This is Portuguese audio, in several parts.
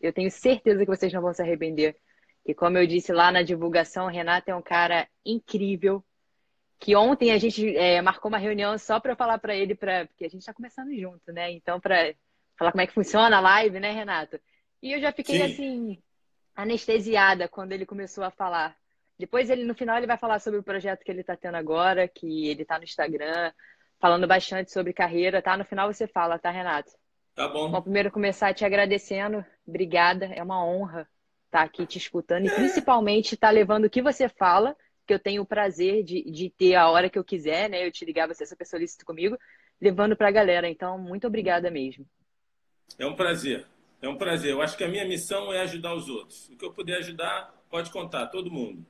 Eu tenho certeza que vocês não vão se arrepender. E como eu disse lá na divulgação, o Renato é um cara incrível. Que ontem a gente é, marcou uma reunião só para falar para ele, pra, porque a gente está começando junto, né? Então, para falar como é que funciona a live, né, Renato? E eu já fiquei Sim. assim, anestesiada quando ele começou a falar. Depois ele no final ele vai falar sobre o projeto que ele está tendo agora, que ele está no Instagram, falando bastante sobre carreira, tá? No final você fala, tá, Renato? Tá bom. Bom, primeiro começar te agradecendo. Obrigada, é uma honra estar tá aqui te escutando e principalmente estar tá levando o que você fala, que eu tenho o prazer de, de ter a hora que eu quiser, né? Eu te ligar, você é super solícito comigo, levando para a galera. Então, muito obrigada mesmo. É um prazer. É um prazer. Eu acho que a minha missão é ajudar os outros. O que eu puder ajudar, pode contar, todo mundo.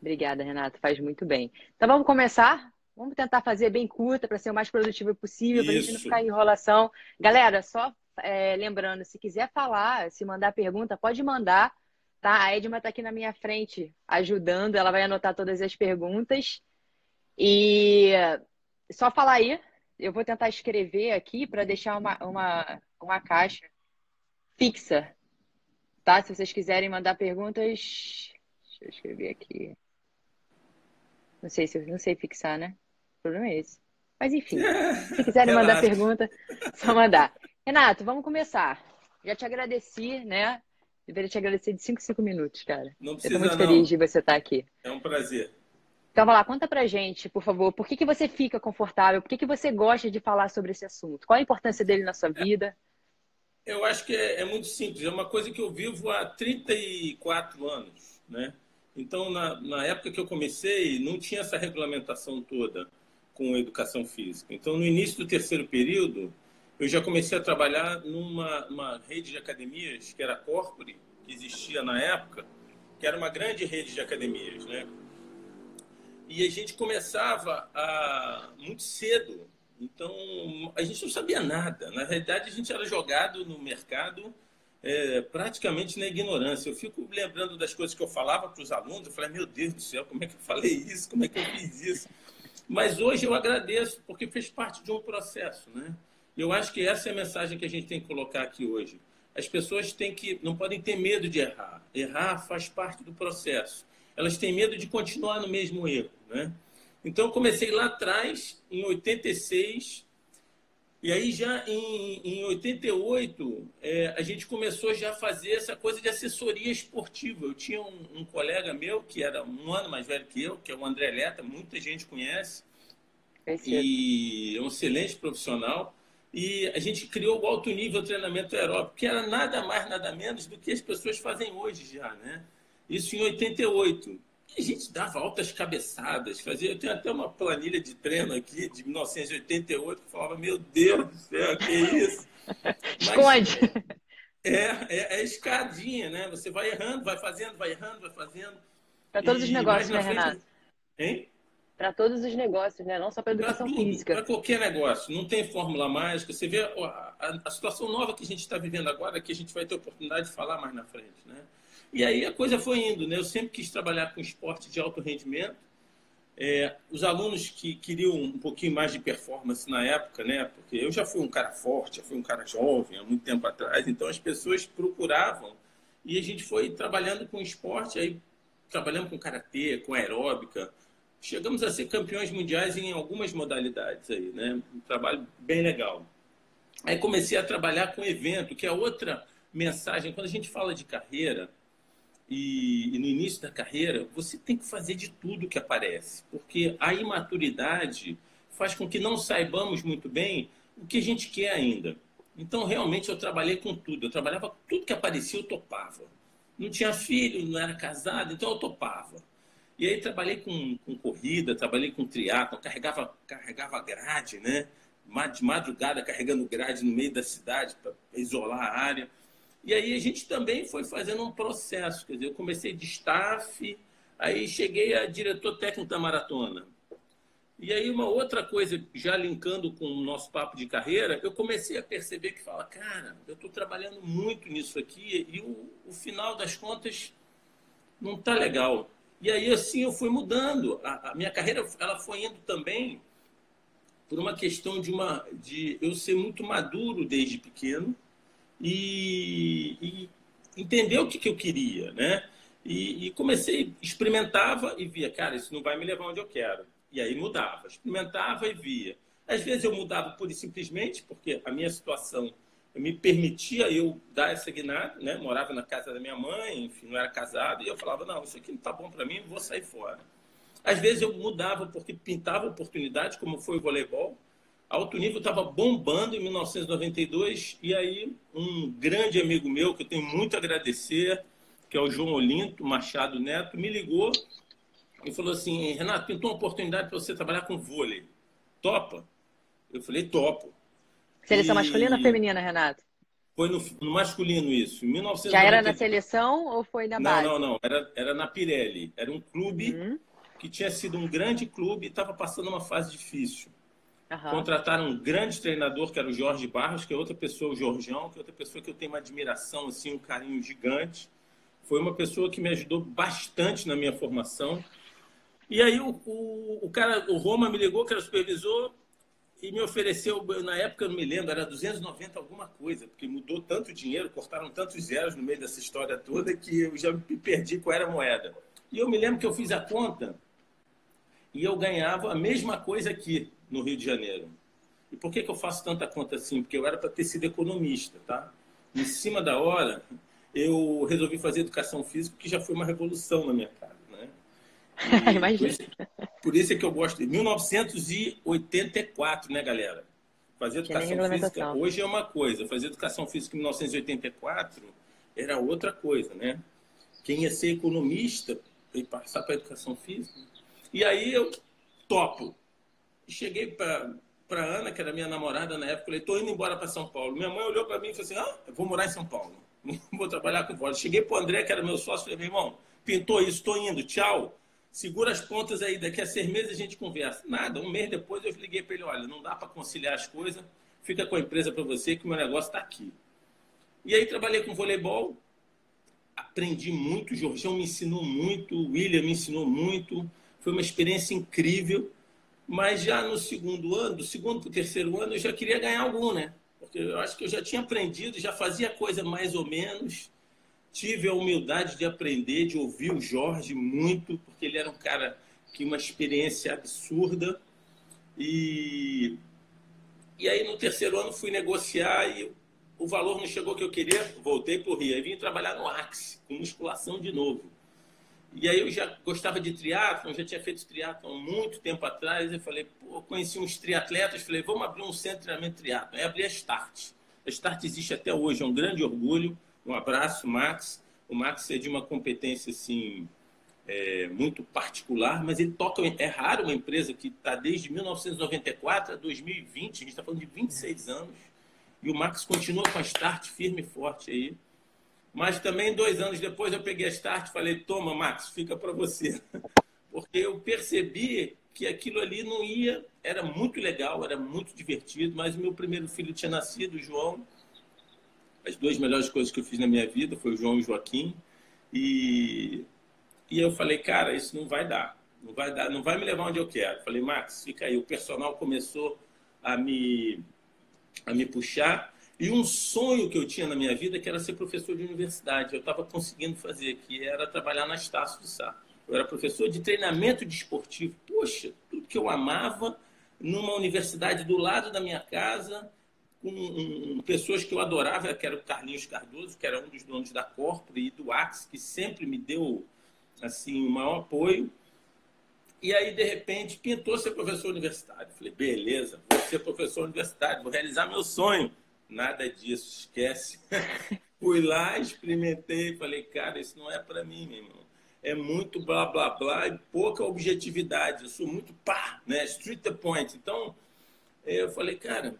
Obrigada, Renato. Faz muito bem. Então vamos começar? Vamos tentar fazer bem curta para ser o mais produtivo possível, para a gente não ficar em enrolação. Galera, só é, lembrando, se quiser falar, se mandar pergunta, pode mandar. Tá? A Edma está aqui na minha frente ajudando, ela vai anotar todas as perguntas. E só falar aí, eu vou tentar escrever aqui para deixar uma, uma, uma caixa fixa. Tá? Se vocês quiserem mandar perguntas, deixa eu escrever aqui. Não sei se não sei fixar, né? O problema é esse. Mas enfim, se quiserem mandar pergunta, só mandar. Renato, vamos começar. Já te agradeci, né? Deveria te agradecer de 5 5 minutos, cara. Não precisa, Eu tô muito não. feliz de você estar aqui. É um prazer. Então, vai lá, conta pra gente, por favor, por que, que você fica confortável? Por que, que você gosta de falar sobre esse assunto? Qual a importância dele na sua vida? Eu acho que é, é muito simples. É uma coisa que eu vivo há 34 anos, né? Então, na, na época que eu comecei, não tinha essa regulamentação toda com educação física. Então, no início do terceiro período, eu já comecei a trabalhar numa rede de academias, que era a Corpore, que existia na época, que era uma grande rede de academias, né? E a gente começava a, muito cedo. Então, a gente não sabia nada. Na realidade, a gente era jogado no mercado é, praticamente na ignorância. Eu fico lembrando das coisas que eu falava para os alunos. Eu falei, meu Deus do céu, como é que eu falei isso? Como é que eu fiz isso? Mas hoje eu agradeço, porque fez parte de um processo, né? Eu acho que essa é a mensagem que a gente tem que colocar aqui hoje. As pessoas têm que, não podem ter medo de errar. Errar faz parte do processo. Elas têm medo de continuar no mesmo erro, né? Então, comecei lá atrás, em 86, e aí já em, em 88, é, a gente começou já a fazer essa coisa de assessoria esportiva. Eu tinha um, um, colega meu, que era um ano mais velho que eu, que é o André Leta, muita gente conhece, é e é um excelente profissional. E a gente criou o alto nível treinamento aeróbico, que era nada mais, nada menos do que as pessoas fazem hoje já, né? Isso em 88 a gente dava altas cabeçadas, fazia. Eu tenho até uma planilha de treino aqui de 1988 que falava, meu Deus do céu, que isso? Esconde! É, é, é escadinha, né? Você vai errando, vai fazendo, vai errando, vai fazendo. Para todos e, os negócios, né, frente... Renato? Hein? Para todos os negócios, né? Não só para educação pra tudo, física. Para qualquer negócio. Não tem fórmula mágica. Você vê a, a, a situação nova que a gente está vivendo agora, que a gente vai ter oportunidade de falar mais na frente, né? E aí a coisa foi indo, né? Eu sempre quis trabalhar com esporte de alto rendimento. É, os alunos que queriam um pouquinho mais de performance na época, né? Porque eu já fui um cara forte, já fui um cara jovem há muito tempo atrás, então as pessoas procuravam e a gente foi trabalhando com esporte, aí trabalhando com karatê, com aeróbica, chegamos a ser campeões mundiais em algumas modalidades aí, né? Um trabalho bem legal. Aí comecei a trabalhar com evento, que é outra mensagem. Quando a gente fala de carreira, e, e, no início da carreira, você tem que fazer de tudo que aparece, porque a imaturidade faz com que não saibamos muito bem o que a gente quer ainda. Então, realmente, eu trabalhei com tudo. Eu trabalhava com tudo que aparecia, eu topava. Não tinha filho, não era casado, então eu topava. E aí trabalhei com, com corrida, trabalhei com triatlo, carregava, carregava grade, né? De madrugada carregando grade no meio da cidade para isolar a área. E aí a gente também foi fazendo um processo. Quer dizer, eu comecei de staff, aí cheguei a diretor técnico da maratona. E aí uma outra coisa, já linkando com o nosso papo de carreira, eu comecei a perceber que fala, cara, eu estou trabalhando muito nisso aqui e o, o final das contas não está legal. E aí, assim, eu fui mudando. A, a, minha carreira ela foi indo também por uma questão de, uma, de eu ser muito maduro desde pequeno e, e entender o que, que eu queria, né? E, e, comecei, experimentava e via, cara, isso não vai me levar onde eu quero. E aí mudava, experimentava e via. Às vezes eu mudava e simplesmente porque a minha situação me permitia eu dar essa guinada, né? Morava na casa da minha mãe, enfim, não era casado, e eu falava, não, isso aqui não está bom para mim, vou sair fora. Às vezes eu mudava porque pintava oportunidade, como foi o voleibol. Alto nível estava bombando em 1992, e aí um grande amigo meu, que eu tenho muito a agradecer, que é o João Olinto Machado Neto, me ligou e falou assim, Renato, pintou uma oportunidade para você trabalhar com vôlei. Topa? Eu falei, topo. Seleção e... masculina ou feminina, Renato? Foi no, no, masculino isso. Em 1990... Já era na seleção ou foi na base? Não, não, não. Era, era na Pirelli. Era um clube uhum. que tinha sido um grande clube e estava passando uma fase difícil. Uhum. Contrataram um grande treinador, que era o Jorge Barros, que é outra pessoa, o Jorjão, que é outra pessoa que eu tenho uma admiração, assim, um carinho gigante. Foi uma pessoa que me ajudou bastante na minha formação. E aí o, o, o cara, o Roma me ligou, que era supervisor, e me ofereceu, na época eu não me lembro, era 290 alguma coisa, porque mudou tanto dinheiro, cortaram tantos zeros no meio dessa história toda que eu já me perdi qual era a moeda. E eu me lembro que eu fiz a conta e eu ganhava a mesma coisa aqui no Rio de Janeiro. E por que, que eu faço tanta conta assim? Porque eu era para ter sido economista, tá? Em cima da hora, eu resolvi fazer educação física, que já foi uma revolução na minha casa. Imagina. Por, por isso é que eu gosto de 1984, né, galera? Fazer educação física hoje é uma coisa, fazer educação física em 1984 era outra coisa, né? Quem ia ser economista e passar para educação física. E aí eu topo. Cheguei para para Ana, que era minha namorada na época, falei, estou indo embora para São Paulo. Minha mãe olhou para mim e falou assim, ah, eu vou morar em São Paulo. Vou trabalhar com vôlei. Cheguei para o André, que era meu sócio, falei, meu irmão, pintou isso, estou indo, tchau segura as pontas aí, daqui a seis meses a gente conversa. Nada, um mês depois eu liguei para ele, olha, não dá para conciliar as coisas, fica com a empresa para você que o meu negócio está aqui. E aí trabalhei com voleibol, aprendi muito, o Jorgão me ensinou muito, o William me ensinou muito, foi uma experiência incrível, mas já no segundo ano, do segundo para o terceiro ano, eu já queria ganhar algum, né? Porque eu acho que eu já tinha aprendido, já fazia coisa mais ou menos, tive a humildade de aprender, de ouvir o Jorge muito, porque ele era um cara que uma experiência absurda. E, e aí no terceiro ano fui negociar e o valor não chegou que eu queria, voltei para o Rio. Aí vim trabalhar no Axe, com musculação de novo. E aí eu já gostava de triatlon, já tinha feito triatlon muito tempo atrás. Eu falei, pô, conheci uns triatletas, falei, vamos abrir um centro de treinamento de triatlon. Aí abri a Start. A Start existe até hoje, é um grande orgulho. Um abraço, Max. O Max é de uma competência assim é, muito particular, mas ele toca. É raro uma empresa que está desde 1994 a 2020, a gente está falando de 26 anos, e o Max continua com a Start firme e forte aí. Mas também, dois anos depois, eu peguei a Start e falei: toma, Max, fica para você. Porque eu percebi que aquilo ali não ia. Era muito legal, era muito divertido, mas meu primeiro filho tinha nascido, o João as duas melhores coisas que eu fiz na minha vida foi o João e o Joaquim. E, e eu falei, cara, isso não vai dar. Não vai dar, não vai me levar onde eu quero. Falei, Max, fica aí. O personal começou a me, a me puxar. E um sonho que eu tinha na minha vida que era ser professor de universidade. Eu estava conseguindo fazer, que era trabalhar na Estácio de Sá. Eu era professor de treinamento desportivo. De Poxa, tudo que eu amava numa universidade do lado da minha casa, com um, pessoas que eu adorava, que era o Carlinhos Cardoso, que era um dos donos da Corpore e do Axe, que sempre me deu assim o maior apoio. E aí, de repente, pintou ser professor universitário. Falei, beleza, vou ser professor universitário, vou realizar meu sonho. Nada disso, esquece. Fui lá, experimentei, falei, cara, isso não é para mim, meu irmão. É muito blá, blá, blá e pouca objetividade. Eu sou muito pá, né? Street the point. Então, eu falei, cara,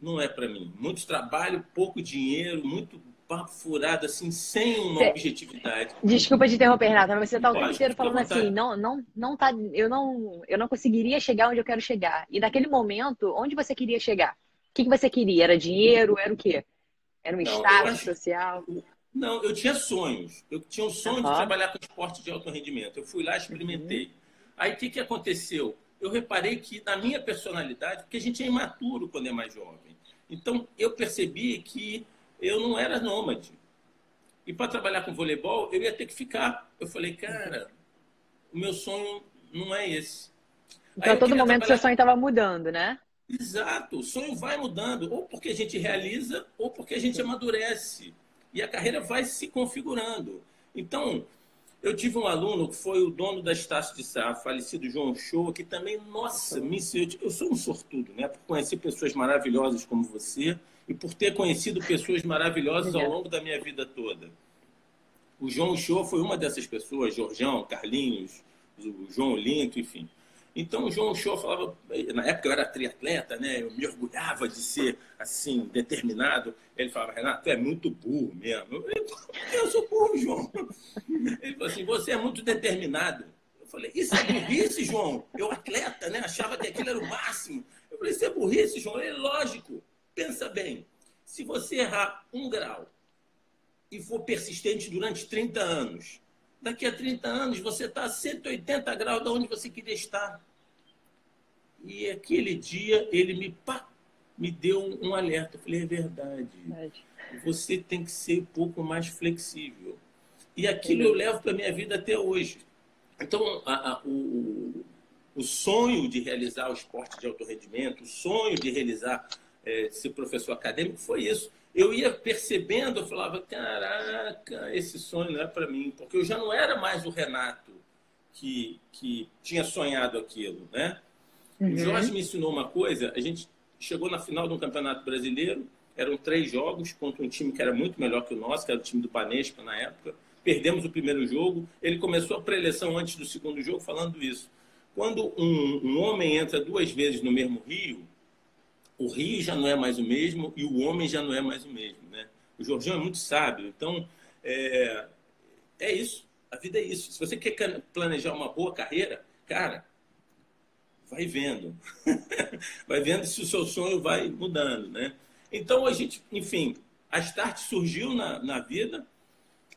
não é para mim. Muito trabalho, pouco dinheiro, muito papo furado, assim, sem uma Cê... objetividade. Desculpa te interromper, Renata, mas você tá o tempo inteiro falando assim, não, não, não tá, eu não, eu não conseguiria chegar onde eu quero chegar. E naquele momento, onde você queria chegar? O que, que você queria? Era dinheiro? Era o quê? Era um não, status social? Não, eu tinha sonhos. Eu tinha um sonho uhum. de trabalhar com esporte de alto rendimento. Eu fui lá, experimentei. Uhum. Aí o que, que aconteceu? Eu reparei que na minha personalidade, porque a gente é imaturo quando é mais jovem. Então eu percebi que eu não era nômade. E para trabalhar com voleibol, eu ia ter que ficar. Eu falei, cara, o meu sonho não é esse. Então, a todo momento, trabalhar... seu sonho estava mudando, né? Exato. O sonho vai mudando, ou porque a gente realiza, ou porque a gente amadurece. E a carreira vai se configurando. Então, eu tive um aluno que foi o dono da Estácio de Sá, falecido João Show, que também, nossa, me eu sou um sortudo, né? Por conhecer pessoas maravilhosas como você e por ter conhecido pessoas maravilhosas ao longo da minha vida toda. O João Show foi uma dessas pessoas, Jorjão, Carlinhos, o João Linto, enfim. Então o João Show falava, na época eu era triatleta, né? Eu me orgulhava de ser assim, determinado. Ele falava, Renato, tu é muito burro mesmo. Eu, eu sou burro, João. Ele falou assim, você é muito determinado. Eu falei, isso é burrice, João? Eu atleta, né? Achava que aquilo era o máximo. Eu falei, isso é burrice, João? É lógico. Pensa bem, se você errar um grau e for persistente durante 30 anos, daqui a 30 anos você está a 180 graus de onde você queria estar. E aquele dia ele me, pá, me deu um, um alerta. Eu falei, é verdade. verdade. Você tem que ser um pouco mais flexível. E aquilo eu levo para a minha vida até hoje. Então, a, a, o, o sonho de realizar o esporte de alto rendimento, o sonho de realizar é, ser professor acadêmico foi isso. Eu ia percebendo, eu falava, caraca, esse sonho não é para mim, porque eu já não era mais o Renato que, que tinha sonhado aquilo, né? Uhum. O Jorge me ensinou uma coisa, a gente chegou na final de um campeonato brasileiro, eram três jogos contra um time que era muito melhor que o nosso, que era o time do Panespa na época. Perdemos o primeiro jogo. Ele começou a preleção antes do segundo jogo falando isso. Quando um, um homem entra duas vezes no mesmo rio, o rio já não é mais o mesmo e o homem já não é mais o mesmo, né? O Jorginho é muito sábio, então é, é isso. A vida é isso. Se você quer planejar uma boa carreira, cara, vai vendo. vai vendo se o seu sonho vai mudando, né? Então a gente, enfim, a Start surgiu na, na vida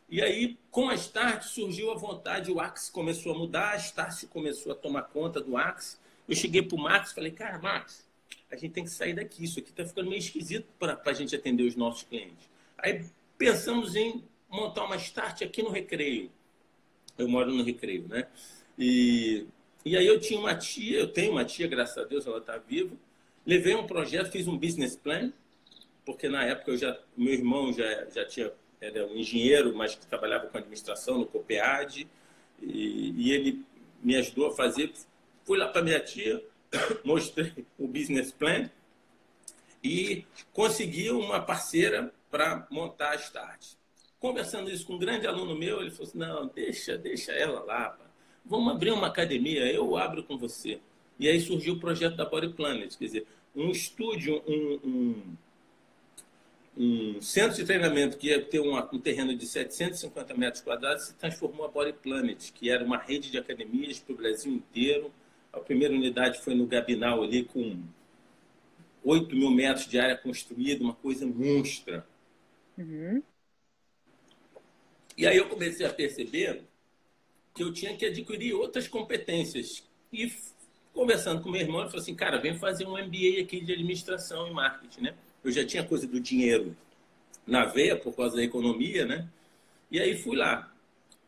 e aí com a Start surgiu a vontade, o Axe começou a mudar, a Start começou a tomar conta do Axe. Eu cheguei para o Max e falei, cara, Max, a gente tem que sair daqui. Isso aqui está ficando meio esquisito para a gente atender os nossos clientes. Aí pensamos em montar uma start aqui no Recreio. Eu moro no Recreio, né? E, e aí eu tinha uma tia, eu tenho uma tia, graças a Deus, ela está viva. Levei um projeto, fiz um business plan, porque na época eu já, meu irmão já, já tinha, era um engenheiro, mas que trabalhava com administração no COPEAD, e, e ele me ajudou a fazer. Fui lá para minha tia, mostrei o business plan e consegui uma parceira para montar a Start. Conversando isso com um grande aluno meu, ele falou assim, não, deixa, deixa ela lá. Vamos abrir uma academia, eu abro com você. E aí surgiu o projeto da Body Planet, quer dizer, um estúdio, um, um, um centro de treinamento que ia ter uma, um terreno de 750 metros quadrados se transformou a Body Planet, que era uma rede de academias para o Brasil inteiro, a primeira unidade foi no Gabinal ali com 8 mil metros de área construída, uma coisa monstra. Uhum. E aí eu comecei a perceber que eu tinha que adquirir outras competências. E conversando com meu irmão, ele falou assim, cara, vem fazer um MBA aqui de administração e marketing, né? Eu já tinha coisa do dinheiro na veia por causa da economia, né? E aí fui lá.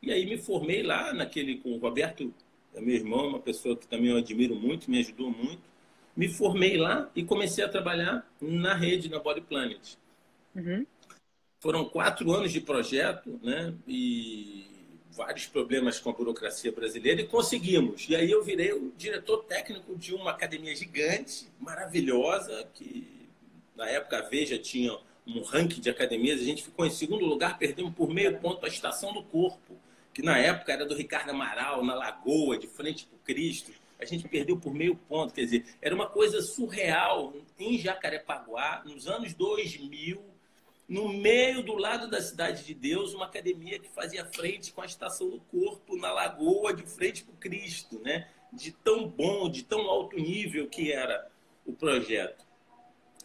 E aí me formei lá naquele com o Roberto é meu irmão, uma pessoa que também eu admiro muito, me ajudou muito. Me formei lá e comecei a trabalhar na rede, na Body Planet. Uhum. Foram quatro anos de projeto, né? E vários problemas com a burocracia brasileira e conseguimos. E aí eu virei o diretor técnico de uma academia gigante, maravilhosa, que na época a Veja tinha um ranking de academias, a gente ficou em segundo lugar, perdemos por meio ponto a Estação do Corpo que na época era do Ricardo Amaral, na Lagoa, de frente para o Cristo. A gente perdeu por meio ponto, quer dizer, era uma coisa surreal em Jacarepaguá, nos anos 2000, no meio do lado da Cidade de Deus, uma academia que fazia frente com a Estação do Corpo, na Lagoa, de frente para o Cristo, né? De tão bom, de tão alto nível que era o projeto.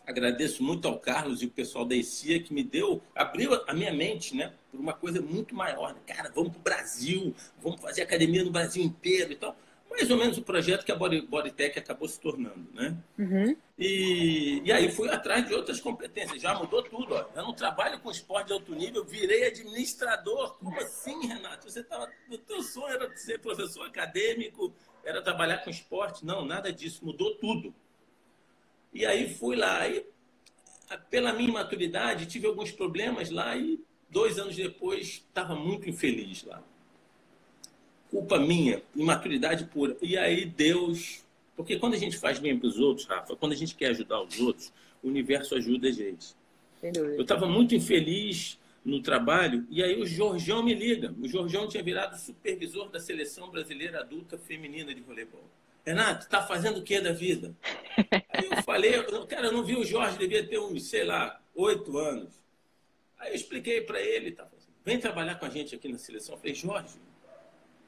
Agradeço muito ao Carlos e o pessoal da ECIA que me deu, abriu a minha mente, né, por uma coisa muito maior. Cara, vamos para o Brasil, vamos fazer academia no Brasil inteiro e tal. Mais ou menos o projeto que a Body, Bodytech acabou se tornando, né? Uhum. E, e aí fui atrás de outras competências. Já mudou tudo, ó. Eu não trabalho com esporte de alto nível, virei administrador. Como assim, Renato? Você tava, o teu sonho era ser professor acadêmico, era trabalhar com esporte? Não, nada disso. Mudou tudo. E aí fui lá. E, pela minha maturidade, tive alguns problemas lá e dois anos depois estava muito infeliz lá. Culpa minha, imaturidade pura. E aí Deus. Porque quando a gente faz bem para os outros, Rafa, quando a gente quer ajudar os outros, o universo ajuda a gente. Eu estava muito infeliz no trabalho e aí o Jorjão me liga. O Jorjão tinha virado supervisor da seleção brasileira adulta feminina de voleibol. Renato, tá fazendo o que da vida? Aí eu falei, cara, eu não vi o Jorge, devia ter uns, sei lá, oito anos. Aí eu expliquei para ele, tá, vem trabalhar com a gente aqui na seleção. Eu falei, Jorge,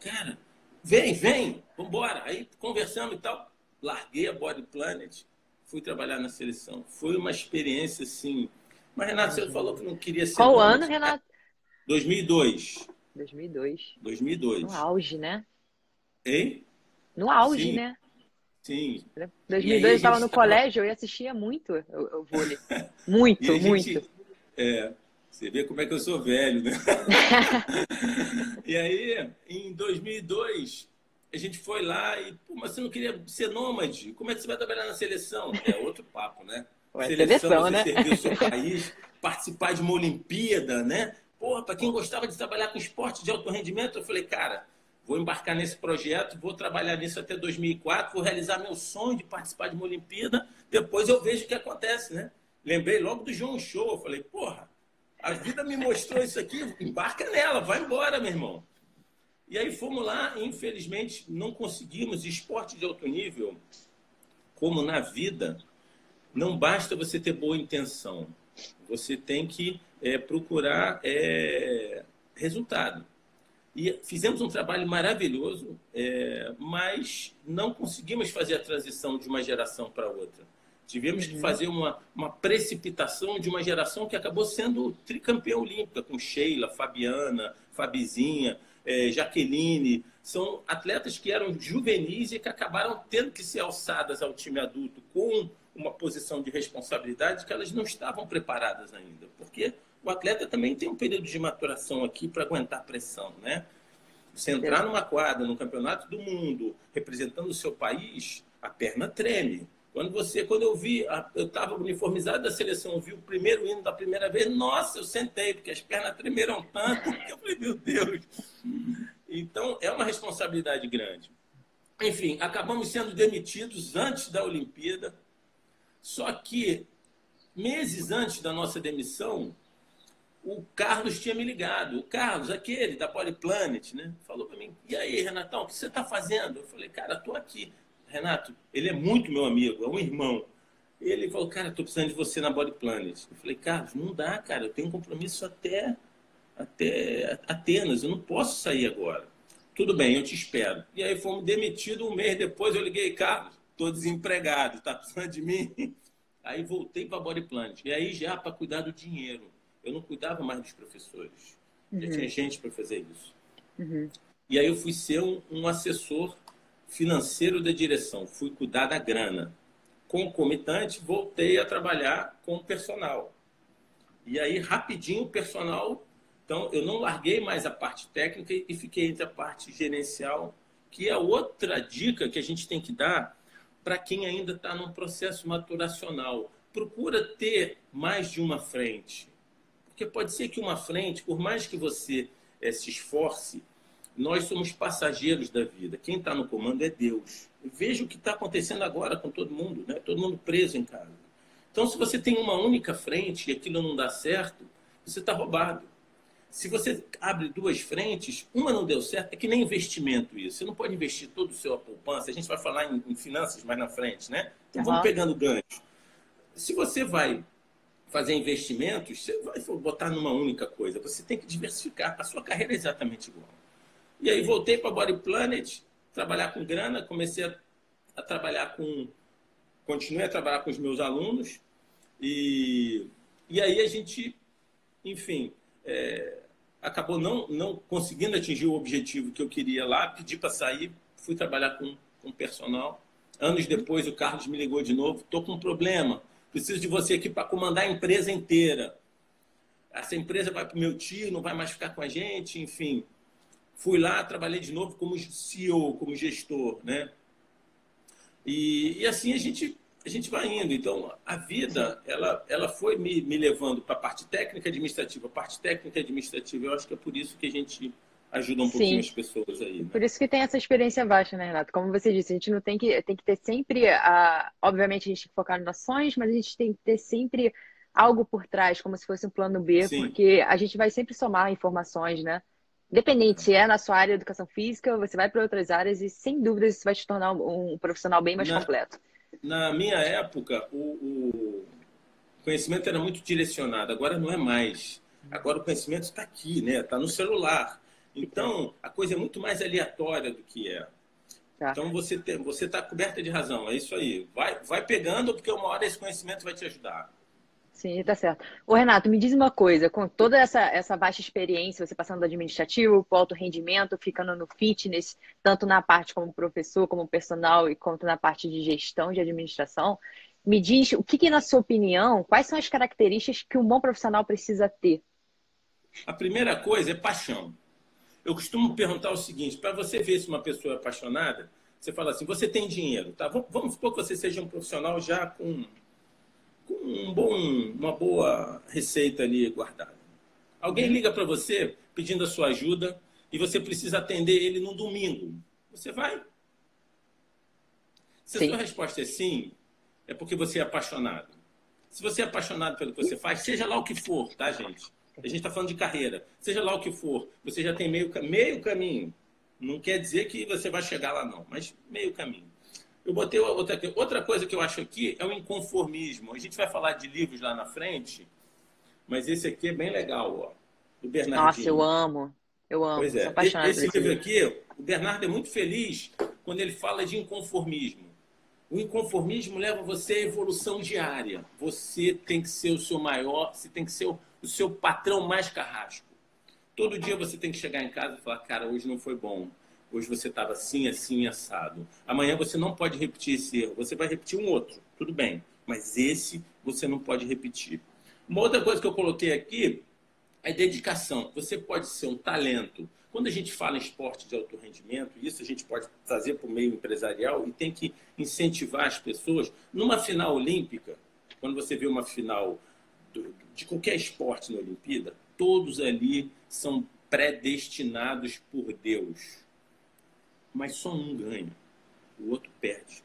cara, vem, vem, vambora. Aí conversamos e tal. Larguei a Body Planet, fui trabalhar na seleção. Foi uma experiência assim. Mas, Renato, você falou que não queria ser. Qual ano, Renato? 2002. 2002. 2002. No auge, né? Hein? No auge, Sim. né? Sim. 2002 eu estava no tava... colégio e assistia muito o, o vôlei. Muito, muito. Gente, é, você vê como é que eu sou velho, né? e aí, em 2002, a gente foi lá e, pô, mas você não queria ser nômade? Como é que você vai trabalhar na seleção? É outro papo, né? Ué, seleção, seleção, você né? servir o seu país, participar de uma Olimpíada, né? Porra, para quem gostava de trabalhar com esporte de alto rendimento, eu falei, cara, vou embarcar nesse projeto, vou trabalhar nisso até 2004, vou realizar meu sonho de participar de uma Olimpíada, depois eu vejo o que acontece, né? Lembrei logo do João Show, eu falei, porra, a vida me mostrou isso aqui, embarca nela, vai embora, meu irmão. E aí fomos lá, infelizmente não conseguimos. Esporte de alto nível, como na vida, não basta você ter boa intenção. Você tem que é, procurar é, resultado. E fizemos um trabalho maravilhoso, é, mas não conseguimos fazer a transição de uma geração para outra. Tivemos uhum. que fazer uma, uma precipitação de uma geração que acabou sendo tricampeã olímpica, com Sheila, Fabiana, Fabizinha, é, Jaqueline. São atletas que eram juvenis e que acabaram tendo que ser alçadas ao time adulto com uma posição de responsabilidade que elas não estavam preparadas ainda. Porque o atleta também tem um período de maturação aqui para aguentar pressão, né? Você entrar numa quadra, num campeonato do mundo, representando o seu país, a perna treme. Quando você, quando eu vi, eu estava uniformizado da seleção, eu vi o primeiro hino da primeira vez, nossa, eu sentei, porque as pernas tremeram tanto, que eu falei, meu Deus. Então, é uma responsabilidade grande. Enfim, acabamos sendo demitidos antes da Olimpíada, só que meses antes da nossa demissão, o Carlos tinha me ligado. O Carlos, aquele da Polyplanet, né? Falou para mim: E aí, Renatão, o que você está fazendo? Eu falei: Cara, estou aqui. Renato, ele é muito meu amigo, é um irmão. Ele falou: Cara, estou precisando de você na Body Planet. Eu falei: Carlos, não dá, cara. Eu tenho um compromisso até, até Atenas. Eu não posso sair agora. Tudo bem, eu te espero. E aí fomos demitidos. Um mês depois eu liguei: Carlos, estou desempregado, está precisando de mim? Aí voltei para a Body Planet. E aí já para cuidar do dinheiro eu não cuidava mais dos professores. Uhum. Já tinha gente para fazer isso. Uhum. E aí eu fui ser um, um, assessor financeiro da direção, fui cuidar da grana. Concomitante, voltei a trabalhar com o personal. E aí, rapidinho, o personal. Então, eu não larguei mais a parte técnica e fiquei entre a parte gerencial, que é outra dica que a gente tem que dar para quem ainda está num processo maturacional. Procura ter mais de uma frente. Porque pode ser que uma frente, por mais que você é, se esforce, nós somos passageiros da vida. Quem está no comando é Deus. Veja o que está acontecendo agora com todo mundo, né? todo mundo preso em casa. Então, se você tem uma única frente e aquilo não dá certo, você está roubado. Se você abre duas frentes, uma não deu certo, é que nem investimento isso. Você não pode investir todo o seu poupança. A gente vai falar em, em finanças mais na frente, né? Então, uhum. vamos pegando gancho. Se você vai fazer investimentos, você vai botar numa única coisa. Você tem que diversificar. A sua carreira é exatamente igual. E aí voltei para Body Planet, trabalhar com grana, comecei a, a, trabalhar com. Continuei a trabalhar com os meus alunos. E, e aí a gente, enfim, é, acabou não, não conseguindo atingir o objetivo que eu queria lá, pedi para sair, fui trabalhar com, com personal. Anos depois, o Carlos me ligou de novo: estou com um problema, preciso de você aqui para comandar a empresa inteira. Essa empresa vai para o meu tio, não vai mais ficar com a gente, enfim. Fui lá, trabalhei de novo como CEO, como gestor, né? E, e assim a gente a gente vai indo. Então, a vida, ela, ela foi me, me levando para a parte técnica administrativa. A parte técnica administrativa, eu acho que é por isso que a gente ajuda um pouquinho as pessoas aí. Né? Por isso que tem essa experiência baixa, né, Renato? Como você disse, a gente não tem que, tem que ter sempre, a... obviamente a gente tem que focar nas ações, mas a gente tem que ter sempre algo por trás, como se fosse um plano B, Sim. porque a gente vai sempre somar informações, né? Independente se é na sua área de educação física, você vai para outras áreas e sem dúvida isso vai te tornar um profissional bem mais completo na minha época, o, o, conhecimento era muito direcionado, agora não é mais. Agora o conhecimento está aqui, né? Está no celular. Então, a coisa é muito mais aleatória do que é. Tá. Então, você está você tá coberta de razão, é isso aí. Vai, vai pegando, porque uma hora esse conhecimento vai te ajudar. Sim, tá certo. O Renato, me diz uma coisa, com toda essa, essa baixa experiência, você passando do administrativo para alto rendimento, ficando no fitness, tanto na parte como professor, como personal e quanto na parte de gestão de administração, me diz o que, que, na sua opinião, quais são as características que um bom profissional precisa ter? A primeira coisa é paixão. Eu costumo perguntar o seguinte: para você ver se uma pessoa é apaixonada, você fala assim: você tem dinheiro, tá? Vamos supor que você seja um profissional já com com um bom, uma boa receita ali guardada. Alguém uhum. liga para você pedindo a sua ajuda e você precisa atender ele no domingo. Você vai? Se sim. a sua resposta é sim, é porque você é apaixonado. Se você é apaixonado pelo que você faz, seja lá o que for, tá, gente? A gente está falando de carreira. Seja lá o que for, você já tem meio, meio caminho. Não quer dizer que você vai chegar lá, não, mas meio caminho. Eu botei outra aqui. Outra coisa que eu acho aqui é o inconformismo. A gente vai falar de livros lá na frente, mas esse aqui é bem legal, ó. Do Bernardinho. Nossa, eu amo. Eu amo. Pois é. Esse livro aqui, o Bernardo é muito feliz quando ele fala de inconformismo. O inconformismo leva você à evolução diária. Você tem que ser o seu maior, você tem que ser o, o seu patrão mais carrasco. Todo dia você tem que chegar em casa e falar, cara, hoje não foi bom Hoje você estava assim, assim, assado. Amanhã você não pode repetir esse erro. Você vai repetir um outro, tudo bem. Mas esse você não pode repetir. Uma outra coisa que eu coloquei aqui é dedicação. Você pode ser um talento. Quando a gente fala em esporte de alto rendimento, isso a gente pode trazer para o meio empresarial e tem que incentivar as pessoas. Numa final olímpica, quando você vê uma final de qualquer esporte na Olimpíada, todos ali são predestinados por Deus mas só um ganha, o outro perde.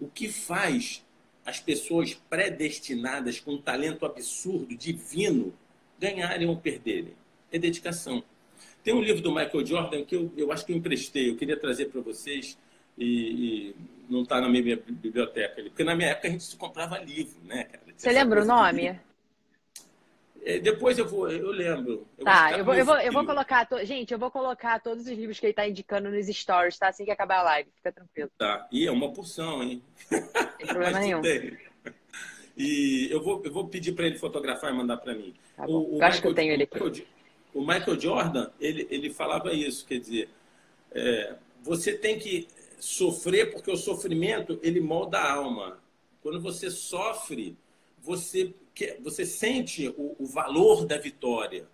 O que faz as pessoas predestinadas com um talento absurdo, divino, ganharem ou perderem? É dedicação. Tem um livro do Michael Jordan que eu, eu acho que eu emprestei, eu queria trazer para vocês e, e não está na minha biblioteca. Porque na minha época a gente se comprava livro, né, cara? Você lembra o nome? É, depois eu vou, eu lembro. Eu tá, vou eu, vou, eu, vou, eu vou colocar, to... gente, eu vou colocar todos os livros que ele está indicando nos stories, tá? Assim que acabar a live, fica tranquilo. Tá, e é uma porção, hein? Tem problema nenhum. E eu vou, eu vou pedir para ele fotografar e mandar para mim. Tá o, o acho que eu tenho ele aqui. O Michael Jordan, ele, ele falava isso, quer dizer, é, você tem que sofrer porque o sofrimento ele molda a alma. Quando você sofre, você que você sente o, o, valor da vitória.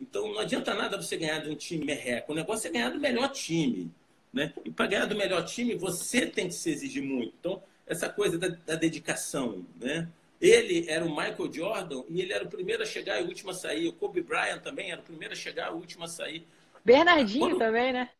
Então não adianta nada você ganhar de um time merreco. O negócio é ganhar do melhor time. Né? E para ganhar do melhor time, você tem que se exigir muito. Então, essa coisa da, da, dedicação. Né? Ele era o Michael Jordan e ele era o primeiro a chegar e o último a sair. O Kobe Bryant também era o primeiro a chegar e o último a sair. Bernardinho Quando... também, né?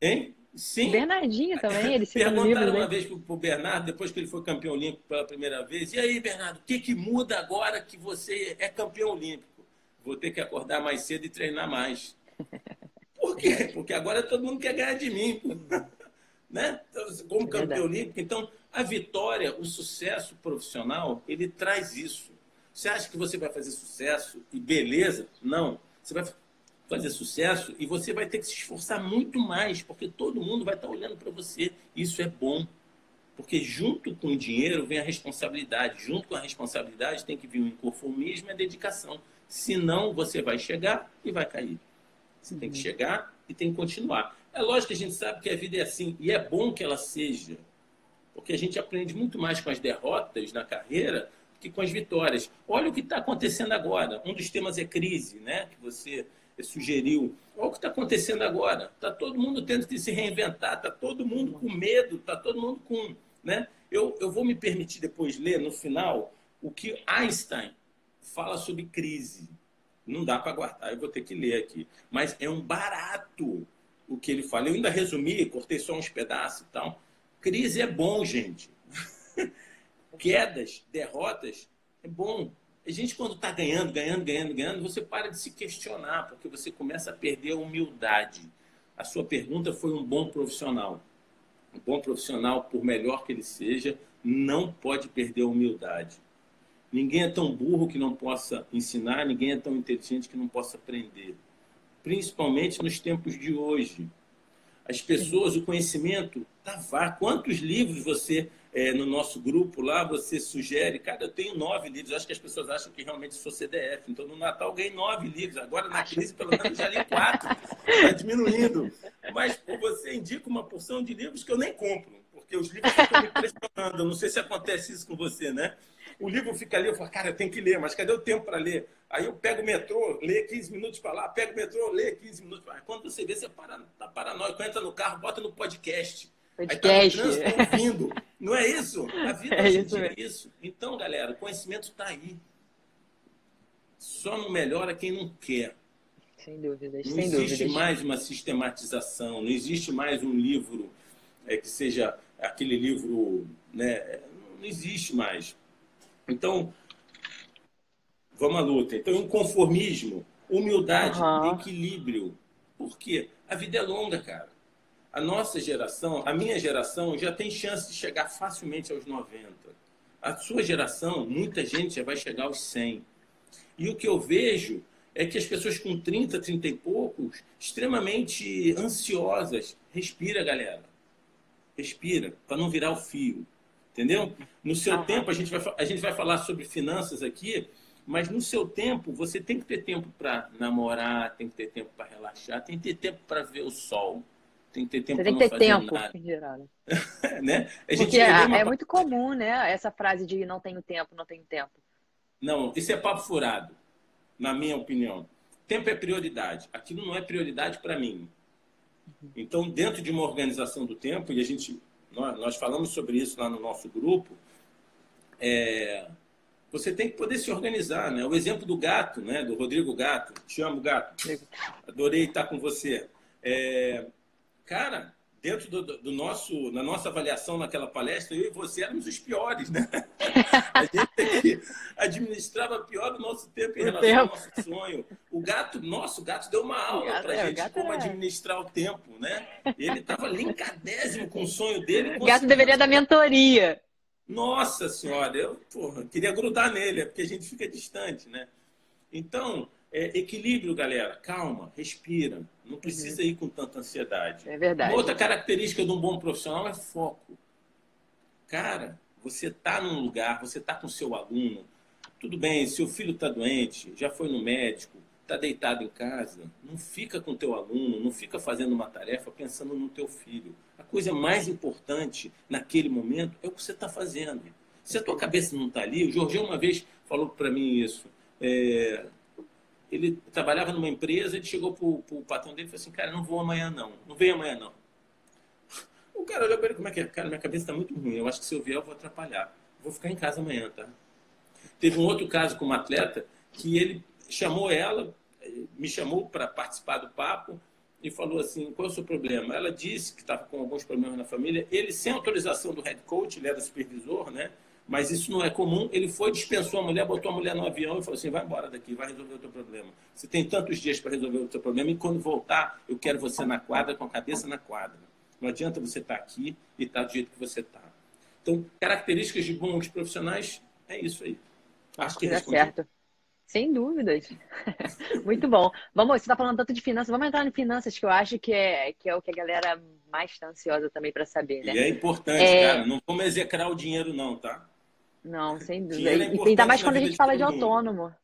Hein? Sim. Bernardinho também, ele Perguntaram uma vez para o Bernardo, depois que ele foi campeão olímpico pela primeira vez, e aí, Bernardo, o que, que muda agora que você é campeão olímpico? Vou ter que acordar mais cedo e treinar mais. Por quê? Porque agora todo mundo quer ganhar de mim. né? Então, como é campeão olímpico. Então, a vitória, o sucesso profissional, ele traz isso. Você acha que você vai fazer sucesso e beleza? Não. Você vai fazer sucesso e você vai ter que se esforçar muito mais, porque todo mundo vai estar olhando para você. Isso é bom. Porque junto com o dinheiro vem a responsabilidade. Junto com a responsabilidade tem que vir o inconformismo e a dedicação. Senão você vai chegar e vai cair. Você tem que chegar e tem que continuar. É lógico que a gente sabe que a vida é assim. E é bom que ela seja. Porque a gente aprende muito mais com as derrotas na carreira do que com as vitórias. Olha o que está acontecendo agora. Um dos temas é crise, né? Que você sugeriu. Olha o que está acontecendo agora. Está todo mundo tendo que se reinventar, está todo mundo com medo, está todo mundo com. Né? Eu, eu vou me permitir depois ler no final o que Einstein fala sobre crise. Não dá para guardar, eu vou ter que ler aqui. Mas é um barato o que ele fala. Eu ainda resumi, cortei só uns pedaços e tal. Crise é bom, gente. Quedas, derrotas, é bom. A gente, quando está ganhando, ganhando, ganhando, ganhando, você para de se questionar, porque você começa a perder a humildade. A sua pergunta foi um bom profissional. Um bom profissional, por melhor que ele seja, não pode perder a humildade. Ninguém é tão burro que não possa ensinar, ninguém é tão inteligente que não possa aprender. Principalmente nos tempos de hoje. As pessoas, o conhecimento, tá vá. Quantos livros você é, no nosso grupo lá, você sugere, cara, eu tenho nove livros, acho que as pessoas acham que realmente sou CDF, então no Natal ganhei nove livros, agora na crise pelo menos já li quatro, está diminuindo. Mas pô, você indica uma porção de livros que eu nem compro, porque os livros ficam me impressionando, eu não sei se acontece isso com você, né? O livro fica ali, eu falo, cara, eu tenho que ler, mas cadê o tempo para ler? Aí eu pego o metrô, lê 15 minutos para lá, pego o metrô, lê 15 minutos para lá. Quando você vê, você para, tá paranoico, entra no carro, bota no podcast. Podcast. Aí tá no ouvindo. Não é isso? A vida é isso, é isso. Então, galera, o conhecimento está aí. Só não melhora quem não quer. Sem dúvida. Não sem existe dúvidas. mais uma sistematização, não existe mais um livro é, que seja aquele livro. Né, não existe mais. Então, vamos à luta. Então, inconformismo, humildade, uhum. equilíbrio. Por quê? A vida é longa, cara a nossa geração, a minha geração, já tem chance de chegar facilmente aos 90. A sua geração, muita gente já vai chegar aos 100. E o que eu vejo é que as pessoas com 30, 30 e poucos, extremamente ansiosas, respira, galera. Respira, para não virar o fio. Entendeu? No seu ah, tempo, a gente, vai, a gente vai falar sobre finanças aqui, mas no seu tempo, você tem que ter tempo para namorar, tem que ter tempo para relaxar, tem que ter tempo para ver o sol tem que ter tempo Você tem que ter tempo, nada. em geral. Né? né? Porque é, uma... é, muito comum, né? Essa frase de não tenho tempo, não tenho tempo. Não, isso é papo furado, na minha opinião. Tempo é prioridade. Aquilo não é prioridade para mim. Uhum. Então, dentro de uma organização do tempo, e a gente, nós, nós falamos sobre isso lá no nosso grupo, é, você tem que poder se organizar, né? O exemplo do gato, né? Do Rodrigo Gato. Te amo, gato. Adorei estar com você. É, Cara, dentro do, do, nosso, na nossa avaliação naquela palestra, eu e você éramos os piores, né? A gente administrava pior o nosso tempo em o relação tempo. ao nosso sonho. O gato, nosso gato deu uma aula para é, gente como é. administrar o tempo, né? Ele estava linkadésimo com o sonho dele. O gato deveria dar mentoria. Nossa senhora, eu porra, queria grudar nele, é porque a gente fica distante, né? Então, é, equilíbrio, galera. Calma, respira. Não precisa uhum. ir com tanta ansiedade. É verdade. Uma outra característica de um bom profissional é foco. Cara, você está num lugar, você está com seu aluno. Tudo bem, seu filho está doente, já foi no médico, está deitado em casa. Não fica com teu aluno, não fica fazendo uma tarefa pensando no teu filho. A coisa mais importante naquele momento é o que você está fazendo. Se a tua cabeça não está ali, o Jorge uma vez falou para mim isso. É, ele trabalhava numa empresa, ele chegou pro, pro patrão dele e falou assim, cara, não vou amanhã não, não vem amanhã não. O cara olhou para ele, como é que é? Cara, minha cabeça está muito ruim, eu acho que se eu vier eu vou atrapalhar. Vou ficar em casa amanhã, tá? Teve um outro caso com uma atleta que ele chamou ela, me chamou para participar do papo e falou assim, qual é o seu problema? Ela disse que estava com alguns problemas na família. Ele, sem autorização do head coach, ele era supervisor, né? Mas isso não é comum. Ele foi, dispensou a mulher, botou a mulher no avião e falou assim: vai embora daqui, vai resolver o teu problema. Você tem tantos dias para resolver o teu problema e quando voltar, eu quero você na quadra, com a cabeça na quadra. Não adianta você estar tá aqui e estar tá do jeito que você está. Então, características de bons profissionais é isso aí. Acho que é certo. Sem dúvidas. Muito bom. Vamos, você está falando tanto de finanças, vamos entrar em finanças, que eu acho que é, que é o que a galera mais está ansiosa também para saber, né? E é importante, é... cara. Não vamos execrar o dinheiro, não, tá? Não, sem dúvida. É e ainda mais quando a gente fala de autônomo. Né?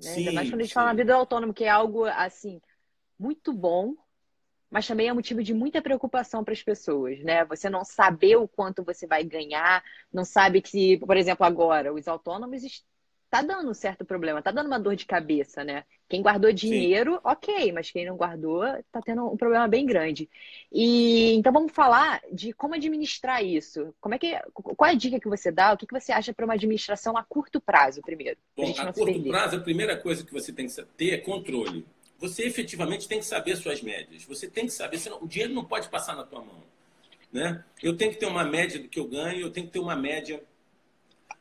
Sim, ainda mais quando a gente sim. fala na vida do autônomo, que é algo, assim, muito bom, mas também é motivo de muita preocupação para as pessoas, né? Você não saber o quanto você vai ganhar, não sabe que, por exemplo, agora, os autônomos tá dando um certo problema, tá dando uma dor de cabeça, né? Quem guardou dinheiro, Sim. ok, mas quem não guardou tá tendo um problema bem grande. E então vamos falar de como administrar isso. Como é que qual é a dica que você dá? O que, que você acha para uma administração a curto prazo, primeiro? Bom, a, a curto prazo, a primeira coisa que você tem que ter é controle. Você efetivamente tem que saber suas médias. Você tem que saber, senão o dinheiro não pode passar na tua mão. Né? Eu tenho que ter uma média do que eu ganho, eu tenho que ter uma média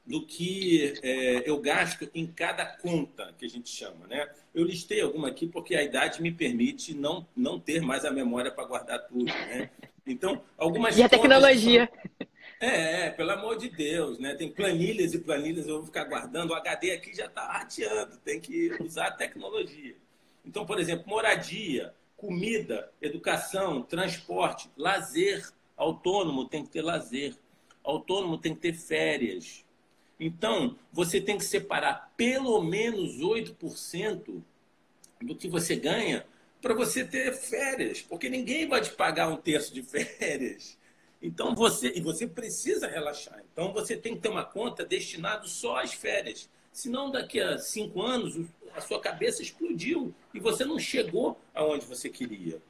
do que é, eu gasto em cada conta, que a gente chama. Né? Eu listei alguma aqui porque a idade me permite não, não ter mais a memória para guardar tudo. Né? Então, algumas E a tecnologia. São... É, é, pelo amor de Deus, né? Tem planilhas e planilhas, eu vou ficar guardando. O HD aqui já está rateando, tem que usar a tecnologia. Então, por exemplo, moradia, comida, educação, transporte, lazer. Autônomo tem que ter lazer. Autônomo tem que ter férias. Então, você tem que separar pelo menos 8% do que você ganha para você ter férias, porque ninguém vai te pagar um terço de férias. Então você e você precisa relaxar. Então você tem que ter uma conta destinada só às férias. Senão daqui a cinco anos a sua cabeça explodiu e você não chegou aonde você queria.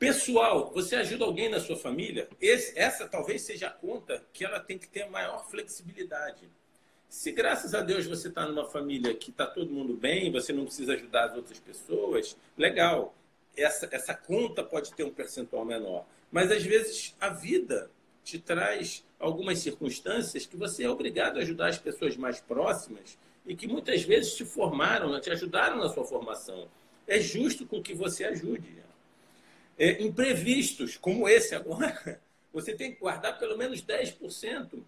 Pessoal, você ajuda alguém na sua família? Esse, essa talvez seja a conta que ela tem que ter maior flexibilidade. Se graças a Deus você está numa família que está todo mundo bem, você não precisa ajudar as outras pessoas, legal. Essa, essa conta pode ter um percentual menor. Mas às vezes a vida te traz algumas circunstâncias que você é obrigado a ajudar as pessoas mais próximas e que muitas vezes te formaram, te ajudaram na sua formação. É justo com que você ajude é, imprevistos, como esse agora, você tem que guardar pelo menos 10%.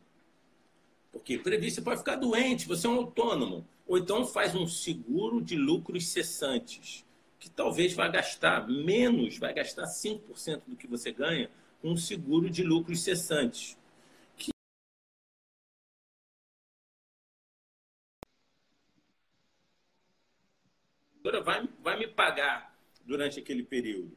Porque imprevisto você pode ficar doente, você é um autônomo. Ou então faz um seguro de lucros cessantes, que talvez vai gastar menos, vai gastar 5% do que você ganha, um seguro de lucros cessantes. Vai, vai me pagar durante aquele período.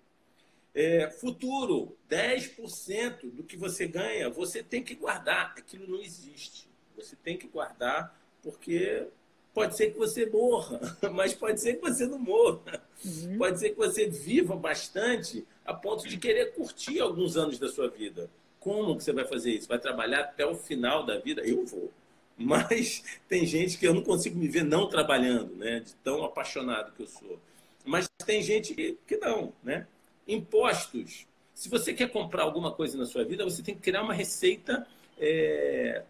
É, futuro, 10% do que você ganha, você tem que guardar. Aquilo não existe. Você tem que guardar porque pode ser que você morra, mas pode ser que você não morra. Uhum. Pode ser que você viva bastante a ponto de querer curtir alguns anos da sua vida. Como que você vai fazer isso? Vai trabalhar até o final da vida? Eu vou. Mas tem gente que eu não consigo me ver não trabalhando, né? De tão apaixonado que eu sou. Mas tem gente que, que não, né? Impostos. Se você quer comprar alguma coisa na sua vida, você tem que criar uma receita é,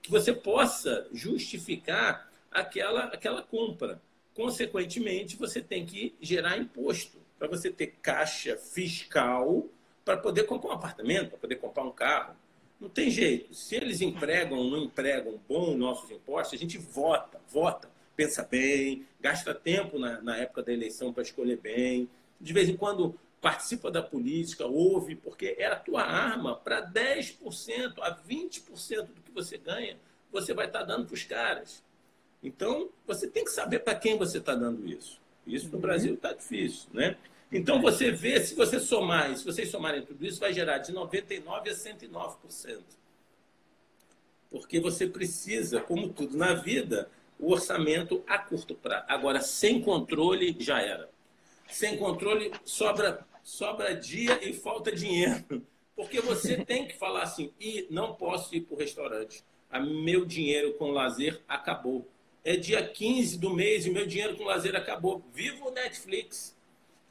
que você possa justificar aquela, aquela compra. Consequentemente, você tem que gerar imposto para você ter caixa fiscal para poder comprar um apartamento, para poder comprar um carro. Não tem jeito. Se eles empregam ou não empregam bom nossos impostos, a gente vota, vota, pensa bem, gasta tempo na, na época da eleição para escolher bem de vez em quando participa da política, ouve, porque é a tua arma para 10% a 20% do que você ganha, você vai estar tá dando para os caras. Então, você tem que saber para quem você está dando isso. Isso no uhum. Brasil está difícil, né? Então, você vê, se você somar, se vocês somarem tudo isso, vai gerar de 99% a 109%. Porque você precisa, como tudo na vida, o orçamento a curto prazo. Agora, sem controle, já era sem controle, sobra, sobra dia e falta dinheiro. Porque você tem que falar assim, e não posso ir para o restaurante. A meu dinheiro com lazer acabou. É dia 15 do mês e meu dinheiro com lazer acabou. Viva o Netflix.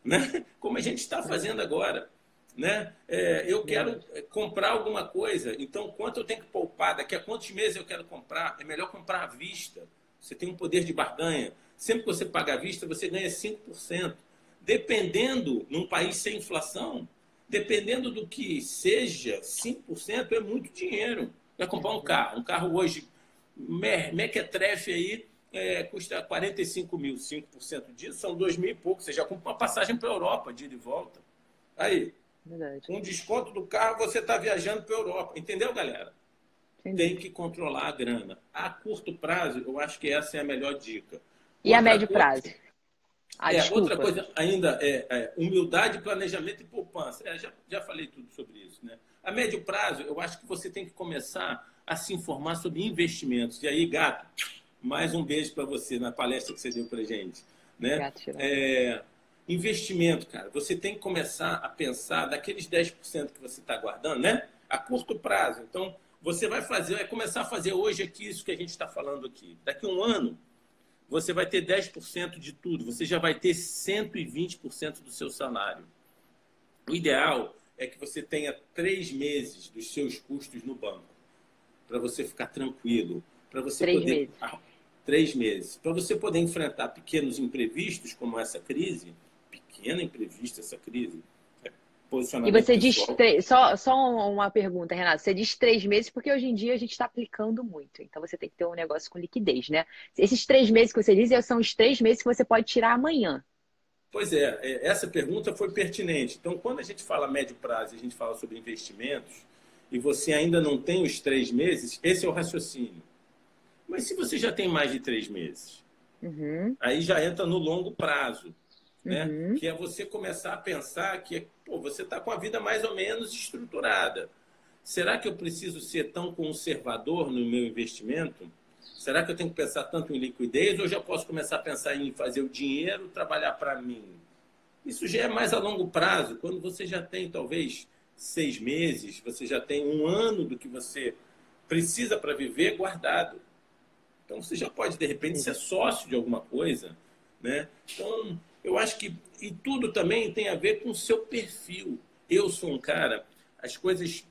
Né? Como a gente está fazendo agora. Né? É, eu quero comprar alguma coisa, então quanto eu tenho que poupar? Daqui a quantos meses eu quero comprar? É melhor comprar à vista. Você tem um poder de barganha. Sempre que você paga à vista, você ganha 5% dependendo, num país sem inflação, dependendo do que seja, 5% é muito dinheiro. Vai comprar um carro. Um carro hoje, mequetrefe aí, é, custa 45 mil, 5% disso, são 2 mil e pouco. Você já compra uma passagem para a Europa, de ida e volta. Aí, Verdade. com desconto do carro, você está viajando para a Europa. Entendeu, galera? Entendi. Tem que controlar a grana. A curto prazo, eu acho que essa é a melhor dica. E outra a médio coisa, prazo? Ah, é, outra coisa ainda é, é, humildade, planejamento e poupança. É, já, já falei tudo sobre isso. Né? A médio prazo, eu acho que você tem que começar a se informar sobre investimentos. E aí, gato, mais um beijo para você na palestra que você deu para gente. Né? É, investimento, cara. Você tem que começar a pensar daqueles 10% que você está guardando, né? A curto prazo. Então, você vai fazer, vai começar a fazer hoje aqui isso que a gente está falando aqui. Daqui a um ano, você vai ter 10% de tudo. Você já vai ter 120% do seu salário. O ideal é que você tenha três meses dos seus custos no banco. Para você ficar tranquilo. Para você três poder. Meses três meses. Para você poder enfrentar pequenos imprevistos, como essa crise, pequena imprevista essa crise, posicionamento. E você diz, só, só uma pergunta, Renato, você diz três meses porque hoje em dia a gente está aplicando muito, então você tem que ter um negócio com liquidez, né? Esses três meses que você diz são os três meses que você pode tirar amanhã. Pois é, é essa pergunta foi pertinente. Então, quando a gente fala médio prazo, a gente fala sobre investimentos, e você ainda não tem os três meses, esse é o raciocínio. Mas se você já tem mais de três meses, uhum. aí já entra no longo prazo. Né? Uhum. Que é você começar a pensar que pô, você está com a vida mais ou menos estruturada. Será que eu preciso ser tão conservador no meu investimento? Será que eu tenho que pensar tanto em liquidez ou já posso começar a pensar em fazer o dinheiro trabalhar para mim? Isso já é mais a longo prazo, quando você já tem talvez seis meses, você já tem um ano do que você precisa para viver guardado. Então você já pode, de repente, ser sócio de alguma coisa. Né? Então, eu acho que. E tudo também tem a ver com o seu perfil. Eu sou um cara, as coisas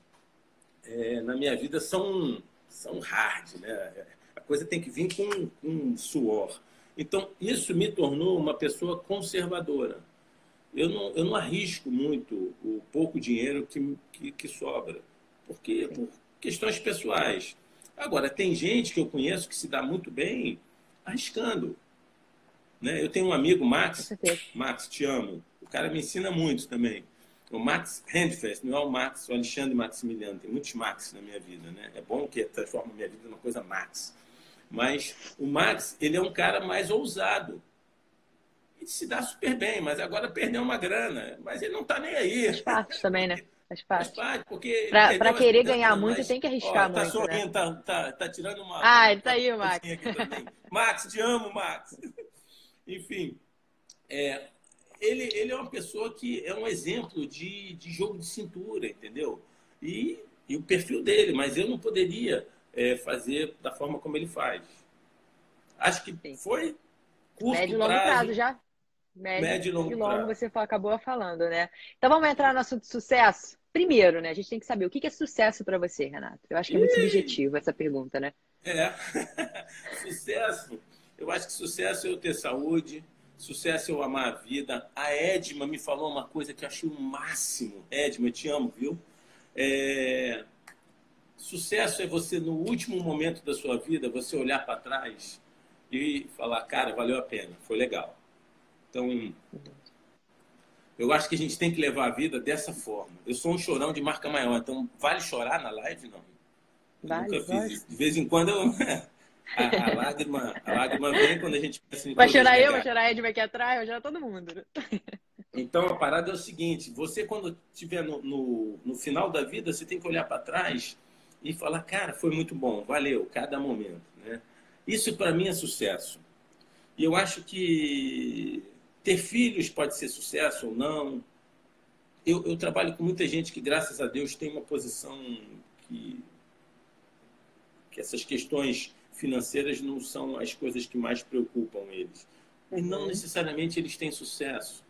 é, na minha vida são, são hard, né? A coisa tem que vir com, com suor. Então, isso me tornou uma pessoa conservadora. Eu não, eu não arrisco muito o pouco dinheiro que, que, que sobra, porque por questões pessoais. Agora, tem gente que eu conheço que se dá muito bem arriscando. Né? Eu tenho um amigo, Max. Max, te amo. O cara me ensina muito também. O Max Handfest, não é o Max, o Alexandre Maximiliano. Tem muitos Max na minha vida, né? É bom que transforma a minha vida numa coisa Max. Mas o Max, ele é um cara mais ousado. Ele se dá super bem, mas agora perdeu uma grana. Mas ele não está nem aí. Espaço também, né? Faz parte. Faz parte, porque. Para querer ganhar muito, mas, tem que arriscar ó, tá muito. Tá sorrindo, né? tá, tá, tá, tirando uma. Ah, ele tá aí, o Max. Max, te amo, Max. Enfim, é, ele, ele é uma pessoa que é um exemplo de, de jogo de cintura, entendeu? E, e o perfil dele, mas eu não poderia é, fazer da forma como ele faz. Acho que Sim. foi curto Médio e longo prazo, prazo já. Médio, médio e longo, longo você acabou falando, né? Então vamos entrar no assunto sucesso? Primeiro, né? A gente tem que saber o que é sucesso para você, Renato. Eu acho que é muito subjetivo essa pergunta, né? É. sucesso. Eu acho que sucesso é eu ter saúde, sucesso é eu amar a vida. A Edma me falou uma coisa que eu achei o máximo. Edma, eu te amo, viu? É... Sucesso é você, no último momento da sua vida, você olhar para trás e falar, cara, valeu a pena, foi legal. Então, eu acho que a gente tem que levar a vida dessa forma. Eu sou um chorão de marca maior, então vale chorar na live? Não. Vale, nunca fiz. De vez em quando eu... a, a, lágrima, a lágrima vem quando a gente pensa em Vai chorar eu, vai chorar Ed aqui atrás, vai chorar todo mundo. Então a parada é o seguinte: você, quando estiver no, no, no final da vida, você tem que olhar para trás e falar, cara, foi muito bom, valeu, cada momento. Né? Isso para mim é sucesso. E eu acho que ter filhos pode ser sucesso ou não. Eu, eu, trabalho com muita gente que, graças a Deus, tem uma posição que, que essas questões financeiras não são as coisas que mais preocupam eles. Uhum. E não necessariamente eles têm sucesso.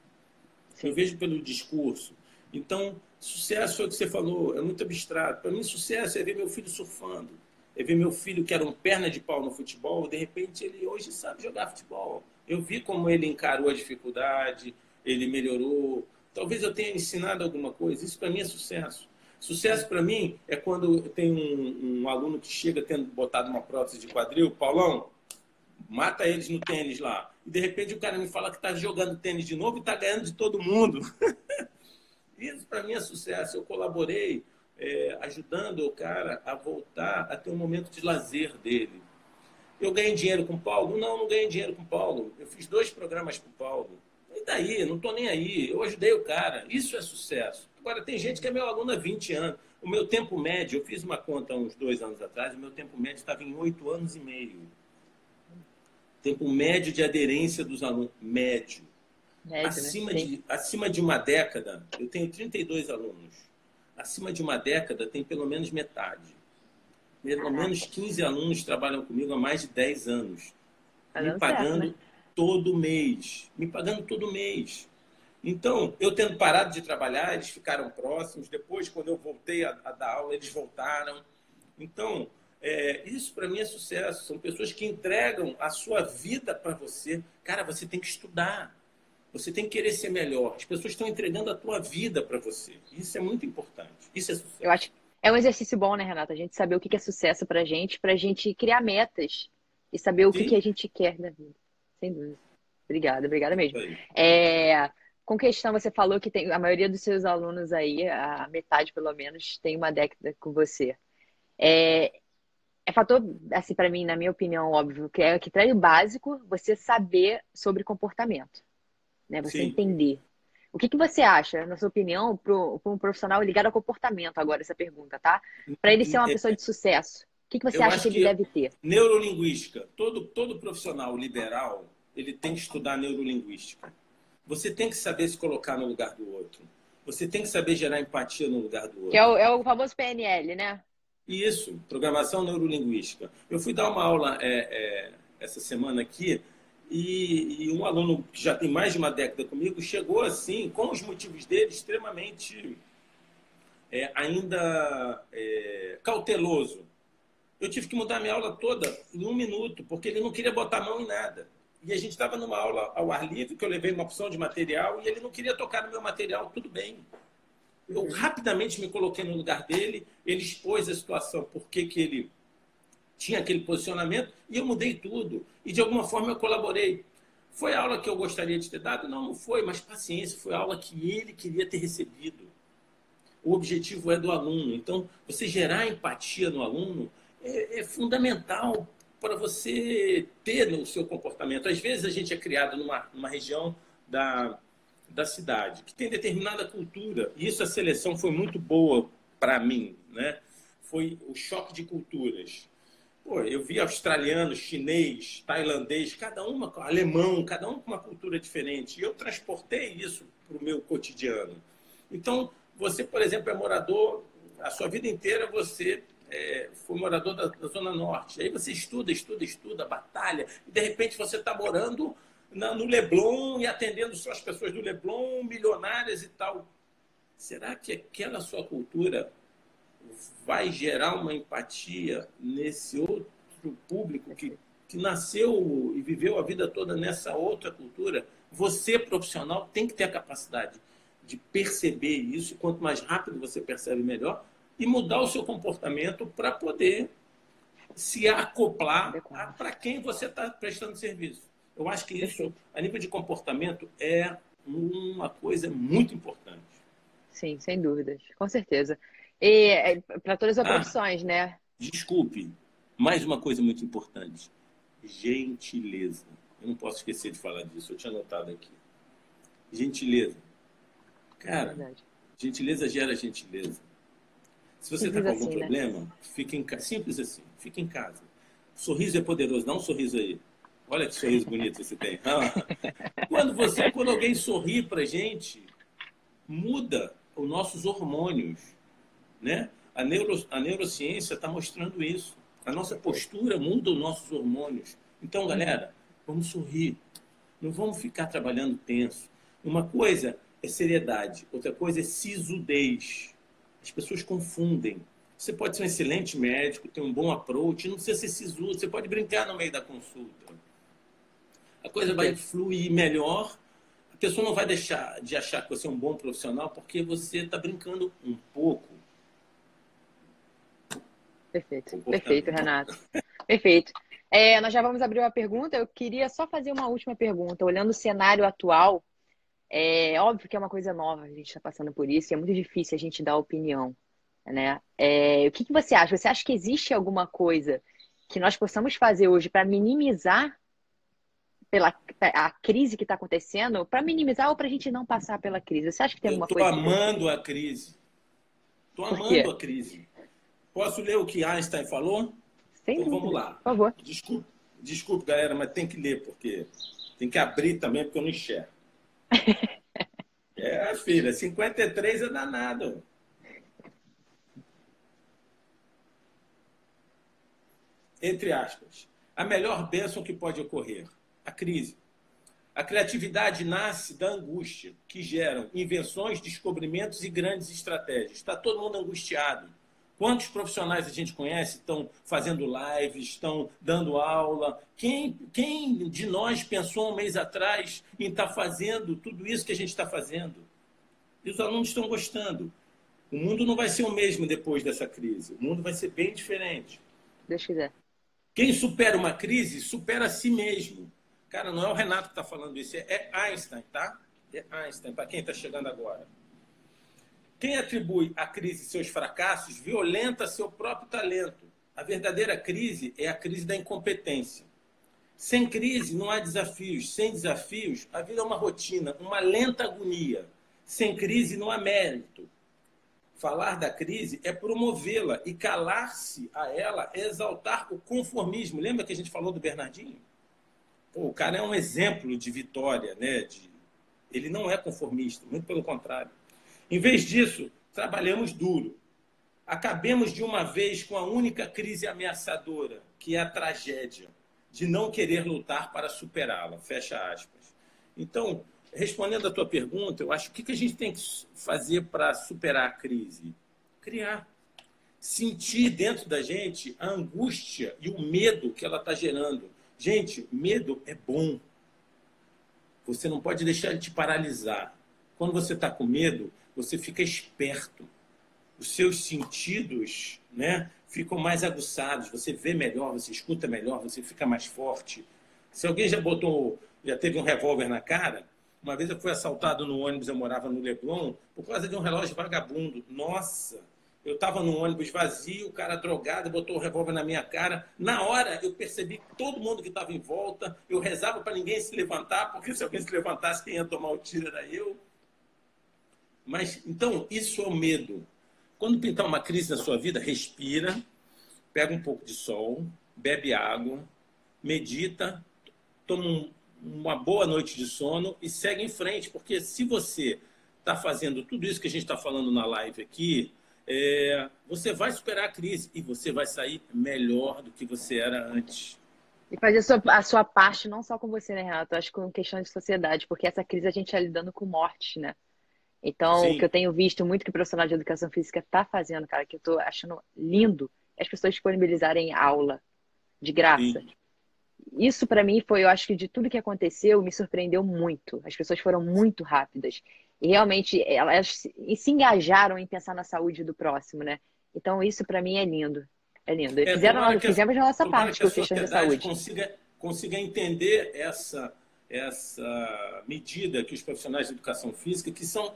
Sim. Eu vejo pelo discurso. Então, sucesso é o que você falou, é muito abstrato. Para mim, sucesso é ver meu filho surfando. É ver meu filho que era um perna de pau no futebol, de repente ele hoje sabe jogar futebol. Eu vi como ele encarou a dificuldade, ele melhorou. Talvez eu tenha ensinado alguma coisa. Isso para mim é sucesso. Sucesso para mim é quando tem um, um, aluno que chega tendo botado uma prótese de quadril, Paulão, mata eles no tênis lá. E de repente o cara me fala que está jogando tênis de novo e está ganhando de todo mundo. Isso para mim é sucesso. Eu colaborei é, ajudando o cara a voltar a ter um momento de lazer dele. Eu ganhei dinheiro com o Paulo? Não, não ganhei dinheiro com o Paulo. Eu fiz dois programas com o Paulo. E daí? Não estou nem aí. Eu ajudei o cara. Isso é sucesso. Agora, tem gente que é meu aluno há 20 anos. O meu tempo médio, eu fiz uma conta uns dois anos atrás, o meu tempo médio estava em oito anos e meio. Tempo médio de aderência dos alunos. Médio. médio né? acima, né? de, acima de uma década, eu tenho 32 alunos. Acima de uma década, tem pelo menos metade. Pelo menos 15 alunos trabalham comigo há mais de 10 anos. Tá me pagando certo, né? Todo mês. Me pagando todo mês. Então, eu tendo parado de trabalhar, eles ficaram próximos. Depois, quando eu voltei a, a dar aula, eles voltaram. Então, é, isso para mim é sucesso. São pessoas que entregam a sua vida para você. Cara, você tem que estudar. Você tem que querer ser melhor. As pessoas estão entregando a tua vida para você. Isso é muito importante. Isso é sucesso. Eu acho que é um exercício bom, né, Renata? A gente saber o que é sucesso para a gente, para a gente criar metas e saber o que, que a gente quer da vida. Sem dúvida. Obrigada, obrigada mesmo. É, com questão, você falou que tem a maioria dos seus alunos aí, a metade pelo menos, tem uma década com você. É, é fator, assim, para mim, na minha opinião, óbvio, que é que traz o básico você saber sobre comportamento, né? Você Sim. entender. O que, que você acha, na sua opinião, para um profissional ligado ao comportamento, agora, essa pergunta, tá? Para ele ser uma pessoa de sucesso, que, que você Eu acha que ele que deve ter? Neurolinguística. Todo, todo profissional liberal, ele tem que estudar neurolinguística. Você tem que saber se colocar no lugar do outro. Você tem que saber gerar empatia no lugar do outro. Que é o, é o famoso PNL, né? Isso, programação neurolinguística. Eu fui dar uma aula é, é, essa semana aqui e, e, um aluno que já tem mais de uma década comigo chegou assim, com os motivos dele, extremamente é, ainda é, cauteloso. Eu tive que mudar minha aula toda em um minuto, porque ele não queria botar a mão em nada. E a gente estava numa aula ao ar livre, que eu levei uma opção de material, e ele não queria tocar no meu material, tudo bem. Eu rapidamente me coloquei no lugar dele, ele expôs a situação, por que ele tinha aquele posicionamento, e eu mudei tudo. E de alguma forma eu colaborei. Foi a aula que eu gostaria de ter dado? Não, não foi, mas paciência, foi a aula que ele queria ter recebido. O objetivo é do aluno. Então, você gerar empatia no aluno é, é fundamental para você ter no seu comportamento. Às vezes a gente é criado numa, numa região da, da cidade que tem determinada cultura, e isso a seleção foi muito boa para mim, né? Foi o choque de culturas. Pô, eu vi australiano, chinês, tailandês, cada uma, alemão, cada um com uma cultura diferente. E eu transportei isso para o meu cotidiano. Então, você, por exemplo, é morador, a sua vida inteira você é, foi morador da, da, Zona Norte. Aí você estuda, estuda, estuda, batalha, e de repente você está morando na, no Leblon e atendendo só as pessoas do Leblon, milionárias e tal. Será que aquela sua cultura vai gerar uma empatia nesse outro público que, que nasceu e viveu a vida toda nessa outra cultura? Você, profissional, tem que ter a capacidade de perceber isso, e quanto mais rápido você percebe, melhor, e mudar o seu comportamento para poder se acoplar para quem você está prestando serviço. Eu acho que isso, a nível de comportamento, é uma coisa muito importante. Sim, sem dúvidas, com certeza. E é, para todas as ah, profissões, né? Desculpe, mais uma coisa muito importante: gentileza. Eu não posso esquecer de falar disso, eu tinha anotado aqui. Gentileza. Cara, é gentileza gera gentileza. Se você está com algum assim, né? problema, né? fique em casa. Simples assim, fique em casa. sorriso é poderoso, dá um sorriso aí. Olha que sorriso bonito você tem. Ah. Quando você, quando alguém sorri para gente, muda os nossos hormônios, né? A, neuro, a neurociência está mostrando isso. A nossa postura muda os nossos hormônios. Então, galera, vamos sorrir. Não vamos ficar trabalhando tenso. Uma coisa é seriedade, outra coisa é sisudez. As pessoas confundem. Você pode ser um excelente médico, ter um bom approach, não precisa ser sisudo, você pode brincar no meio da consulta. A coisa vai fluir melhor, a pessoa não vai deixar de achar que você é um bom profissional porque você está brincando um pouco. Perfeito, perfeito, Renato. Perfeito. É, nós já vamos abrir uma pergunta. Eu queria só fazer uma última pergunta. Olhando o cenário atual, é óbvio que é uma coisa nova, a gente está passando por isso, e é muito difícil a gente dar opinião. Né? É, o que, que você acha? Você acha que existe alguma coisa que nós possamos fazer hoje para minimizar pela a crise que está acontecendo, para minimizar ou para a gente não passar pela crise? Você acha que tem alguma coisa? Estou amando a crise. Estou amando a crise. Posso ler o que Einstein falou? Sem então, vamos lá. Por favor. Desculpe, desculpe, galera, mas tem que ler, porque tem que abrir também, porque eu não enxergo. É, filha, 53 é danado. Entre aspas, a melhor bênção que pode ocorrer, a crise. A criatividade nasce da angústia, que geram invenções, descobrimentos e grandes estratégias. Está todo mundo angustiado Quantos profissionais a gente conhece estão fazendo lives, estão dando aula? Quem, quem de nós pensou um mês atrás em estar tá fazendo tudo isso que a gente está fazendo? E os alunos estão gostando. O mundo não vai ser o mesmo depois dessa crise. O mundo vai ser bem diferente. Deixa quiser. Quem supera uma crise, supera a si mesmo. Cara, não é o Renato que está falando isso, é Einstein, tá? É Einstein, para quem está chegando agora. Quem atribui à crise seus fracassos violenta seu próprio talento. A verdadeira crise é a crise da incompetência. Sem crise não há desafios. Sem desafios, a vida é uma rotina, uma lenta agonia. Sem crise não há mérito. Falar da crise é promovê-la e calar-se a ela é exaltar o conformismo. Lembra que a gente falou do Bernardinho? Pô, o cara é um exemplo de vitória, né? De... Ele não é conformista, muito pelo contrário. Em vez disso, trabalhamos duro. Acabemos de uma vez com a única crise ameaçadora, que é a tragédia, de não querer lutar para superá-la. Fecha aspas. Então, respondendo à tua pergunta, eu acho que o que a gente tem que fazer para superar a crise? Criar. Sentir dentro da gente a angústia e o medo que ela está gerando. Gente, medo é bom. Você não pode deixar ele te paralisar. Quando você está com medo, você fica esperto. Os seus sentidos né, ficam mais aguçados, você vê melhor, você escuta melhor, você fica mais forte. Se alguém já botou, já teve um revólver na cara, uma vez eu fui assaltado no ônibus, eu morava no Leblon, por causa de um relógio vagabundo. Nossa! Eu estava num ônibus vazio, o cara drogado botou o revólver na minha cara. Na hora eu percebi que todo mundo que estava em volta, eu rezava para ninguém se levantar, porque se alguém se levantasse, quem ia tomar o tiro era eu. Mas, então, isso é o medo. Quando pintar uma crise na sua vida, respira, pega um pouco de sol, bebe água, medita, toma um, uma boa noite de sono e segue em frente, porque se você está fazendo tudo isso que a gente está falando na live aqui, é, você vai superar a crise e você vai sair melhor do que você era antes. E fazer a sua, a sua parte, não só com você, né, Renato? Acho que com questão de sociedade, porque essa crise a gente está lidando com morte, né? Então, Sim. o que eu tenho visto muito que o profissional de educação física está fazendo, cara, que eu estou achando lindo, é as pessoas disponibilizarem aula de graça. Sim. Isso, para mim, foi, eu acho que de tudo que aconteceu, me surpreendeu muito. As pessoas foram muito rápidas. E realmente, elas se engajaram em pensar na saúde do próximo, né? Então, isso, para mim, é lindo. É lindo. É, Fizeram, nós, fizemos a nossa parte com a questão da saúde. Consiga, consiga entender essa, essa medida que os profissionais de educação física, que são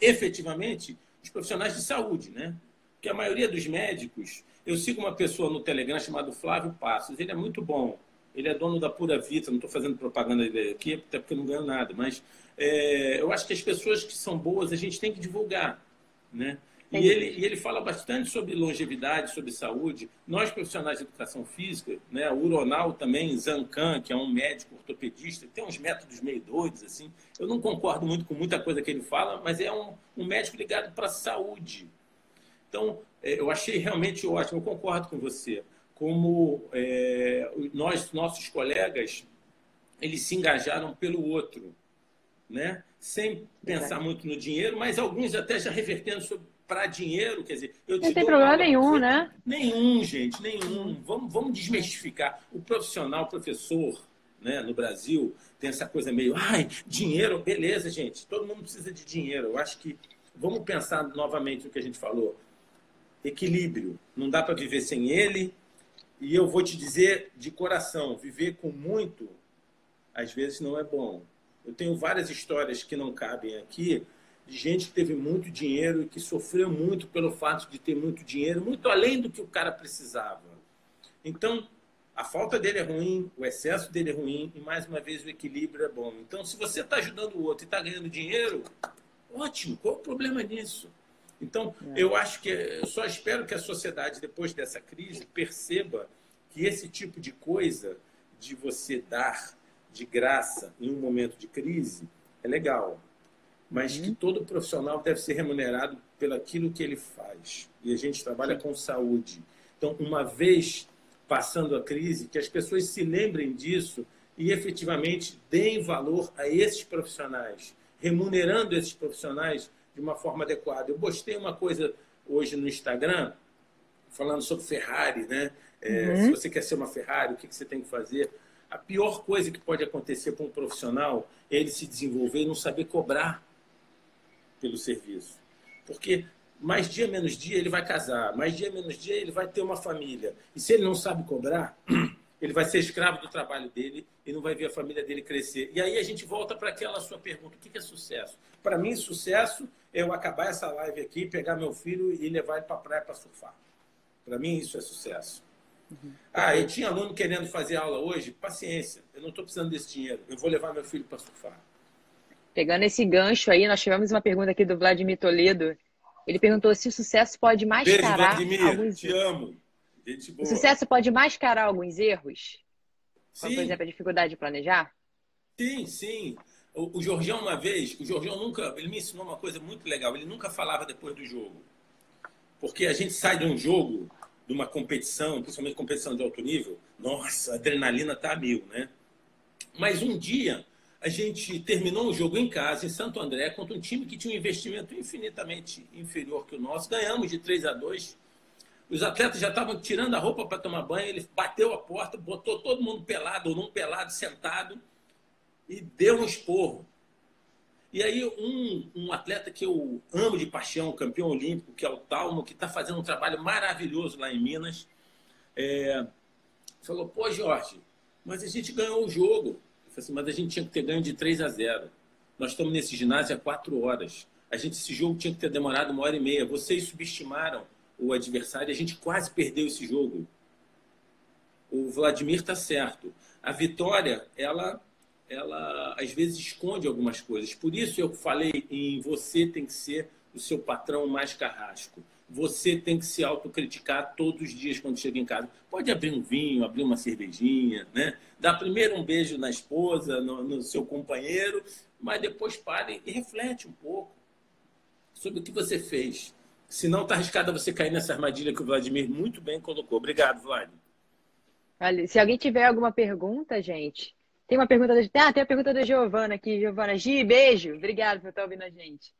efetivamente os profissionais de saúde, né? Porque a maioria dos médicos, eu sigo uma pessoa no Telegram chamado Flávio Passos, ele é muito bom, ele é dono da Pura Vita, não estou fazendo propaganda dele aqui, até porque não ganho nada, mas é, eu acho que as pessoas que são boas a gente tem que divulgar, né? E ele, e ele fala bastante sobre longevidade, sobre saúde. Nós, profissionais de educação física, né, o Uronal também, Zancan, que é um médico ortopedista, tem uns métodos meio doidos, assim. Eu não concordo muito com muita coisa que ele fala, mas é um, um médico ligado para a saúde. Então, é, eu achei realmente ótimo, eu concordo com você. Como é, nós, nossos colegas, eles se engajaram pelo outro, né? sem pensar muito no dinheiro, mas alguns até já revertendo sobre para dinheiro, quer dizer, eu Não tem problema nenhum, né? Nenhum, gente, nenhum. Vamos, vamos desmistificar. O profissional, o professor, né, no Brasil, tem essa coisa meio, ai, dinheiro, beleza, gente, todo mundo precisa de dinheiro. Eu acho que vamos pensar novamente no que a gente falou. Equilíbrio. Não dá para viver sem ele e eu vou te dizer de coração, viver com muito, às vezes não é bom. Eu tenho várias histórias que não cabem aqui, de gente que teve muito dinheiro e que sofreu muito pelo fato de ter muito dinheiro, muito além do que o cara precisava. Então, a falta dele é ruim, o excesso dele é ruim e, mais uma vez, o equilíbrio é bom. Então, se você está ajudando o outro e está ganhando dinheiro, ótimo, qual o problema nisso? Então, é. eu acho que, eu só espero que a sociedade, depois dessa crise, perceba que esse tipo de coisa, de você dar de graça em um momento de crise, é legal mas uhum. que todo profissional deve ser remunerado pelo aquilo que ele faz. E a gente trabalha com saúde. Então, uma vez passando a crise, que as pessoas se lembrem disso e efetivamente deem valor a esses profissionais, remunerando esses profissionais de uma forma adequada. Eu postei uma coisa hoje no Instagram falando sobre Ferrari, né? É, uhum. Se você quer ser uma Ferrari, o que, que você tem que fazer? A pior coisa que pode acontecer para um profissional é ele se desenvolver e não saber cobrar pelo serviço. Porque mais dia menos dia ele vai casar, mais dia menos dia ele vai ter uma família. E se ele não sabe cobrar, ele vai ser escravo do trabalho dele e não vai ver a família dele crescer. E aí a gente volta para aquela sua pergunta: o que é sucesso? Para mim, sucesso é eu acabar essa live aqui, pegar meu filho e levar ele para a praia para surfar. Para mim, isso é sucesso. Uhum. Ah, eu tinha aluno querendo fazer aula hoje. Paciência, eu não estou precisando desse dinheiro. Eu vou levar meu filho para surfar. Pegando esse gancho aí, nós tivemos uma pergunta aqui do Vladimir Toledo. Ele perguntou se o sucesso pode mascarar Beijo, Vladimir, alguns te amo. O sucesso pode mascarar alguns erros? Sim. Como, por exemplo, a dificuldade de planejar? Sim, sim. O, o Jorgião, uma vez, o Jorgião nunca, ele me ensinou uma coisa muito legal. Ele nunca falava depois do jogo. Porque a gente sai de um jogo, de uma competição, principalmente competição de alto nível, nossa, a adrenalina tá a mil, né? Mas um dia a gente terminou um jogo em casa, em Santo André, contra um time que tinha um investimento infinitamente inferior que o nosso. Ganhamos de 3 a 2. Os atletas já estavam tirando a roupa para tomar banho. Ele bateu a porta, botou todo mundo pelado ou não pelado, sentado, e deu um esporro. E aí, um, um atleta que eu amo de paixão, campeão olímpico, que é o Talmo, que está fazendo um trabalho maravilhoso lá em Minas, é, falou: Pô, Jorge, mas a gente ganhou o jogo. Assim, mas a gente tinha que ter ganho de 3 a 0. Nós estamos nesse ginásio há quatro horas. A gente, esse jogo tinha que ter demorado uma hora e meia. Vocês subestimaram o adversário a gente quase perdeu esse jogo. O Vladimir está certo. A vitória, ela, ela às vezes esconde algumas coisas. Por isso eu falei em você tem que ser o seu patrão mais carrasco você tem que se autocriticar todos os dias quando chega em casa. Pode abrir um vinho, abrir uma cervejinha, né? Dar primeiro um beijo na esposa, no, no seu companheiro, mas depois pare e reflete um pouco sobre o que você fez. Senão está arriscado você cair nessa armadilha que o Vladimir muito bem colocou. Obrigado, Vladimir. Se alguém tiver alguma pergunta, gente, tem uma pergunta da, ah, tem a pergunta da Giovana aqui. Giovana Gi, beijo. Obrigado por estar ouvindo a gente.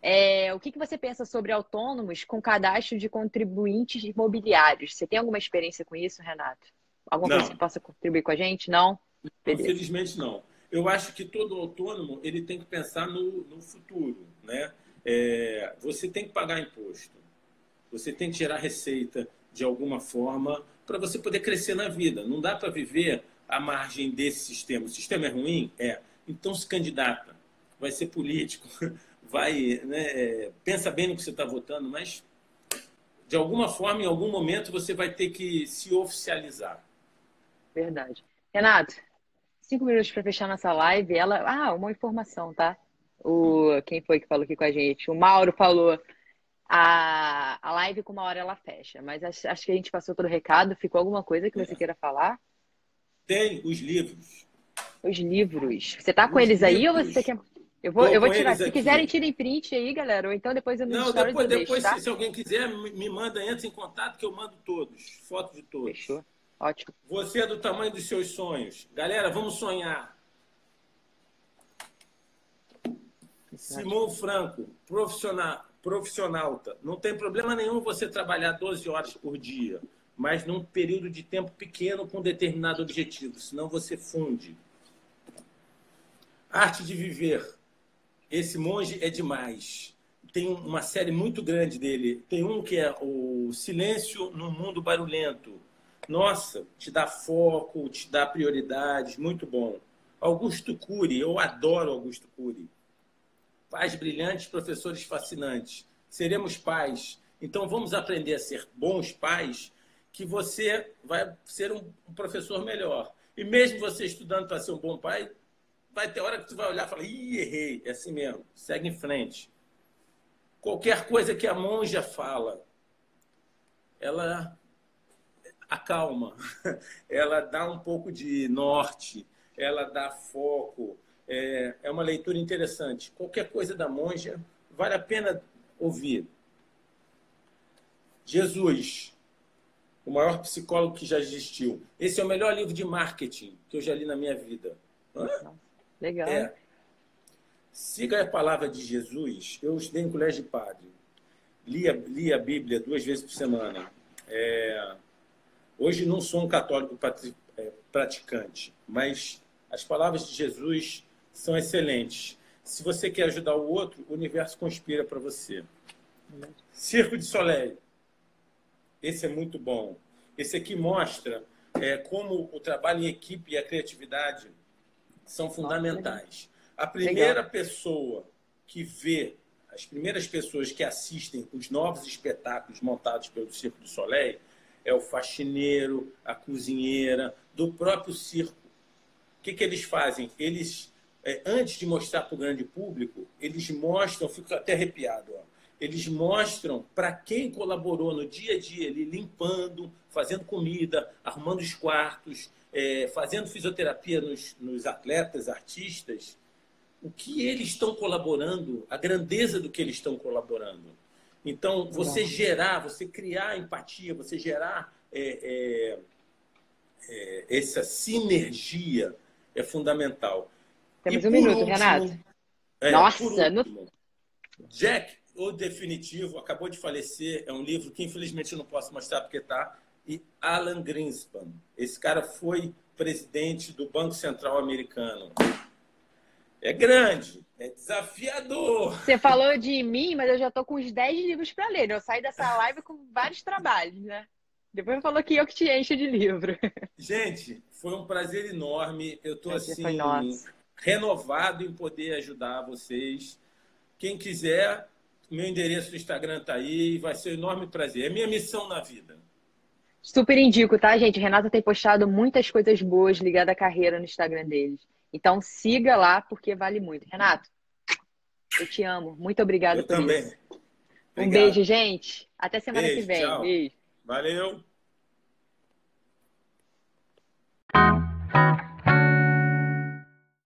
É, o que, que você pensa sobre autônomos com cadastro de contribuintes imobiliários? Você tem alguma experiência com isso, Renato? Alguma não. coisa que possa contribuir com a gente? Não? Beleza. Infelizmente não. Eu acho que todo autônomo ele tem que pensar no, no futuro, né? É, você tem que pagar imposto, você tem que gerar receita de alguma forma para você poder crescer na vida. Não dá para viver à margem desse sistema. O sistema é ruim? É. Então se candidata. Vai ser político, vai, né, é, pensa bem no que você está votando, mas de alguma forma, em algum momento, você vai ter que se oficializar. Verdade. Renato, cinco minutos para fechar nossa live. Ela, ah, uma informação, tá? O quem foi que falou aqui com a gente? O Mauro falou. A, a live com uma hora ela fecha, mas acho, acho que a gente passou todo o recado. Ficou alguma coisa que você é. queira falar? Tem os livros. Os livros. Você tá com eles livros. aí ou você quer? Eu vou, eu vou tirar. Se quiserem, tirem print aí, galera. Ou então depois eu me Não, depois, depois deixo, tá? se, alguém quiser, me manda, entra em contato que eu mando todos. Foto de todos. Fechou. Ótimo. Você é do tamanho dos seus sonhos. Galera, vamos sonhar. Simão Franco, profissional, profissionalta. Não tem problema nenhum você trabalhar 12 horas por dia, mas num período de tempo pequeno com determinado objetivo, senão você funde. Arte de viver. Esse monge é demais. Tem uma série muito grande dele. Tem um que é o Silêncio no Mundo Barulhento. nossa, te dá foco, te dá prioridades, muito bom. Augusto Cury, eu adoro Augusto Cury. Pais brilhantes, professores fascinantes. Seremos pais. Então vamos aprender a ser bons pais, que você vai ser um professor melhor. E mesmo você estudando para ser um bom pai, vai ter hora que tu vai olhar e falar, ih, errei, é assim mesmo, segue em frente. Qualquer coisa que a monja fala, ela acalma, ela dá um pouco de norte, ela dá foco. É, é uma leitura interessante. Qualquer coisa da monja vale a pena ouvir. Jesus, o maior psicólogo que já existiu. Esse é o melhor livro de marketing que eu já li na minha vida. Hã? Legal. É. Siga a palavra de Jesus. Eu estudei em colégio de padre. Li a, li a Bíblia duas vezes por semana. É... Hoje não sou um católico é, praticante, mas as palavras de Jesus são excelentes. Se você quer ajudar o outro, o universo conspira para você. Circo de Soleil. Esse é muito bom. Esse aqui mostra é, como o trabalho em equipe e a criatividade são fundamentais. A primeira Legal. pessoa que vê, as primeiras pessoas que assistem os novos espetáculos montados pelo Circo do Soleil é o faxineiro, a cozinheira, do próprio circo. O que, que eles fazem? Eles, é, antes de mostrar para o grande público, eles mostram, fico até arrepiado, ó, eles mostram para quem colaborou no dia a dia, ali, limpando, fazendo comida, arrumando os quartos, é, fazendo fisioterapia nos, nos atletas, artistas, o que eles estão colaborando, a grandeza do que eles estão colaborando. Então, você gerar, você criar empatia, você gerar é, é, é, essa sinergia é fundamental. Temos um minuto, último, Renato. É, Nossa! Último, no... Jack, o Definitivo, acabou de falecer. É um livro que, infelizmente, eu não posso mostrar porque está e Alan Greenspan. Esse cara foi presidente do Banco Central americano. É grande, é desafiador. Você falou de mim, mas eu já estou com uns 10 livros para ler. Eu saí dessa live com vários trabalhos, né? Depois falou que eu que te encho de livro. Gente, foi um prazer enorme. Eu estou assim renovado em poder ajudar vocês. Quem quiser, meu endereço do Instagram tá aí vai ser um enorme prazer. É minha missão na vida. Super indico, tá, gente? Renata tem postado muitas coisas boas ligadas à carreira no Instagram deles. Então siga lá porque vale muito. Renato, eu te amo. Muito obrigada. eu por também. isso. Obrigado. Um beijo, gente. Até semana beijo, que vem. Tchau. Beijo. Valeu.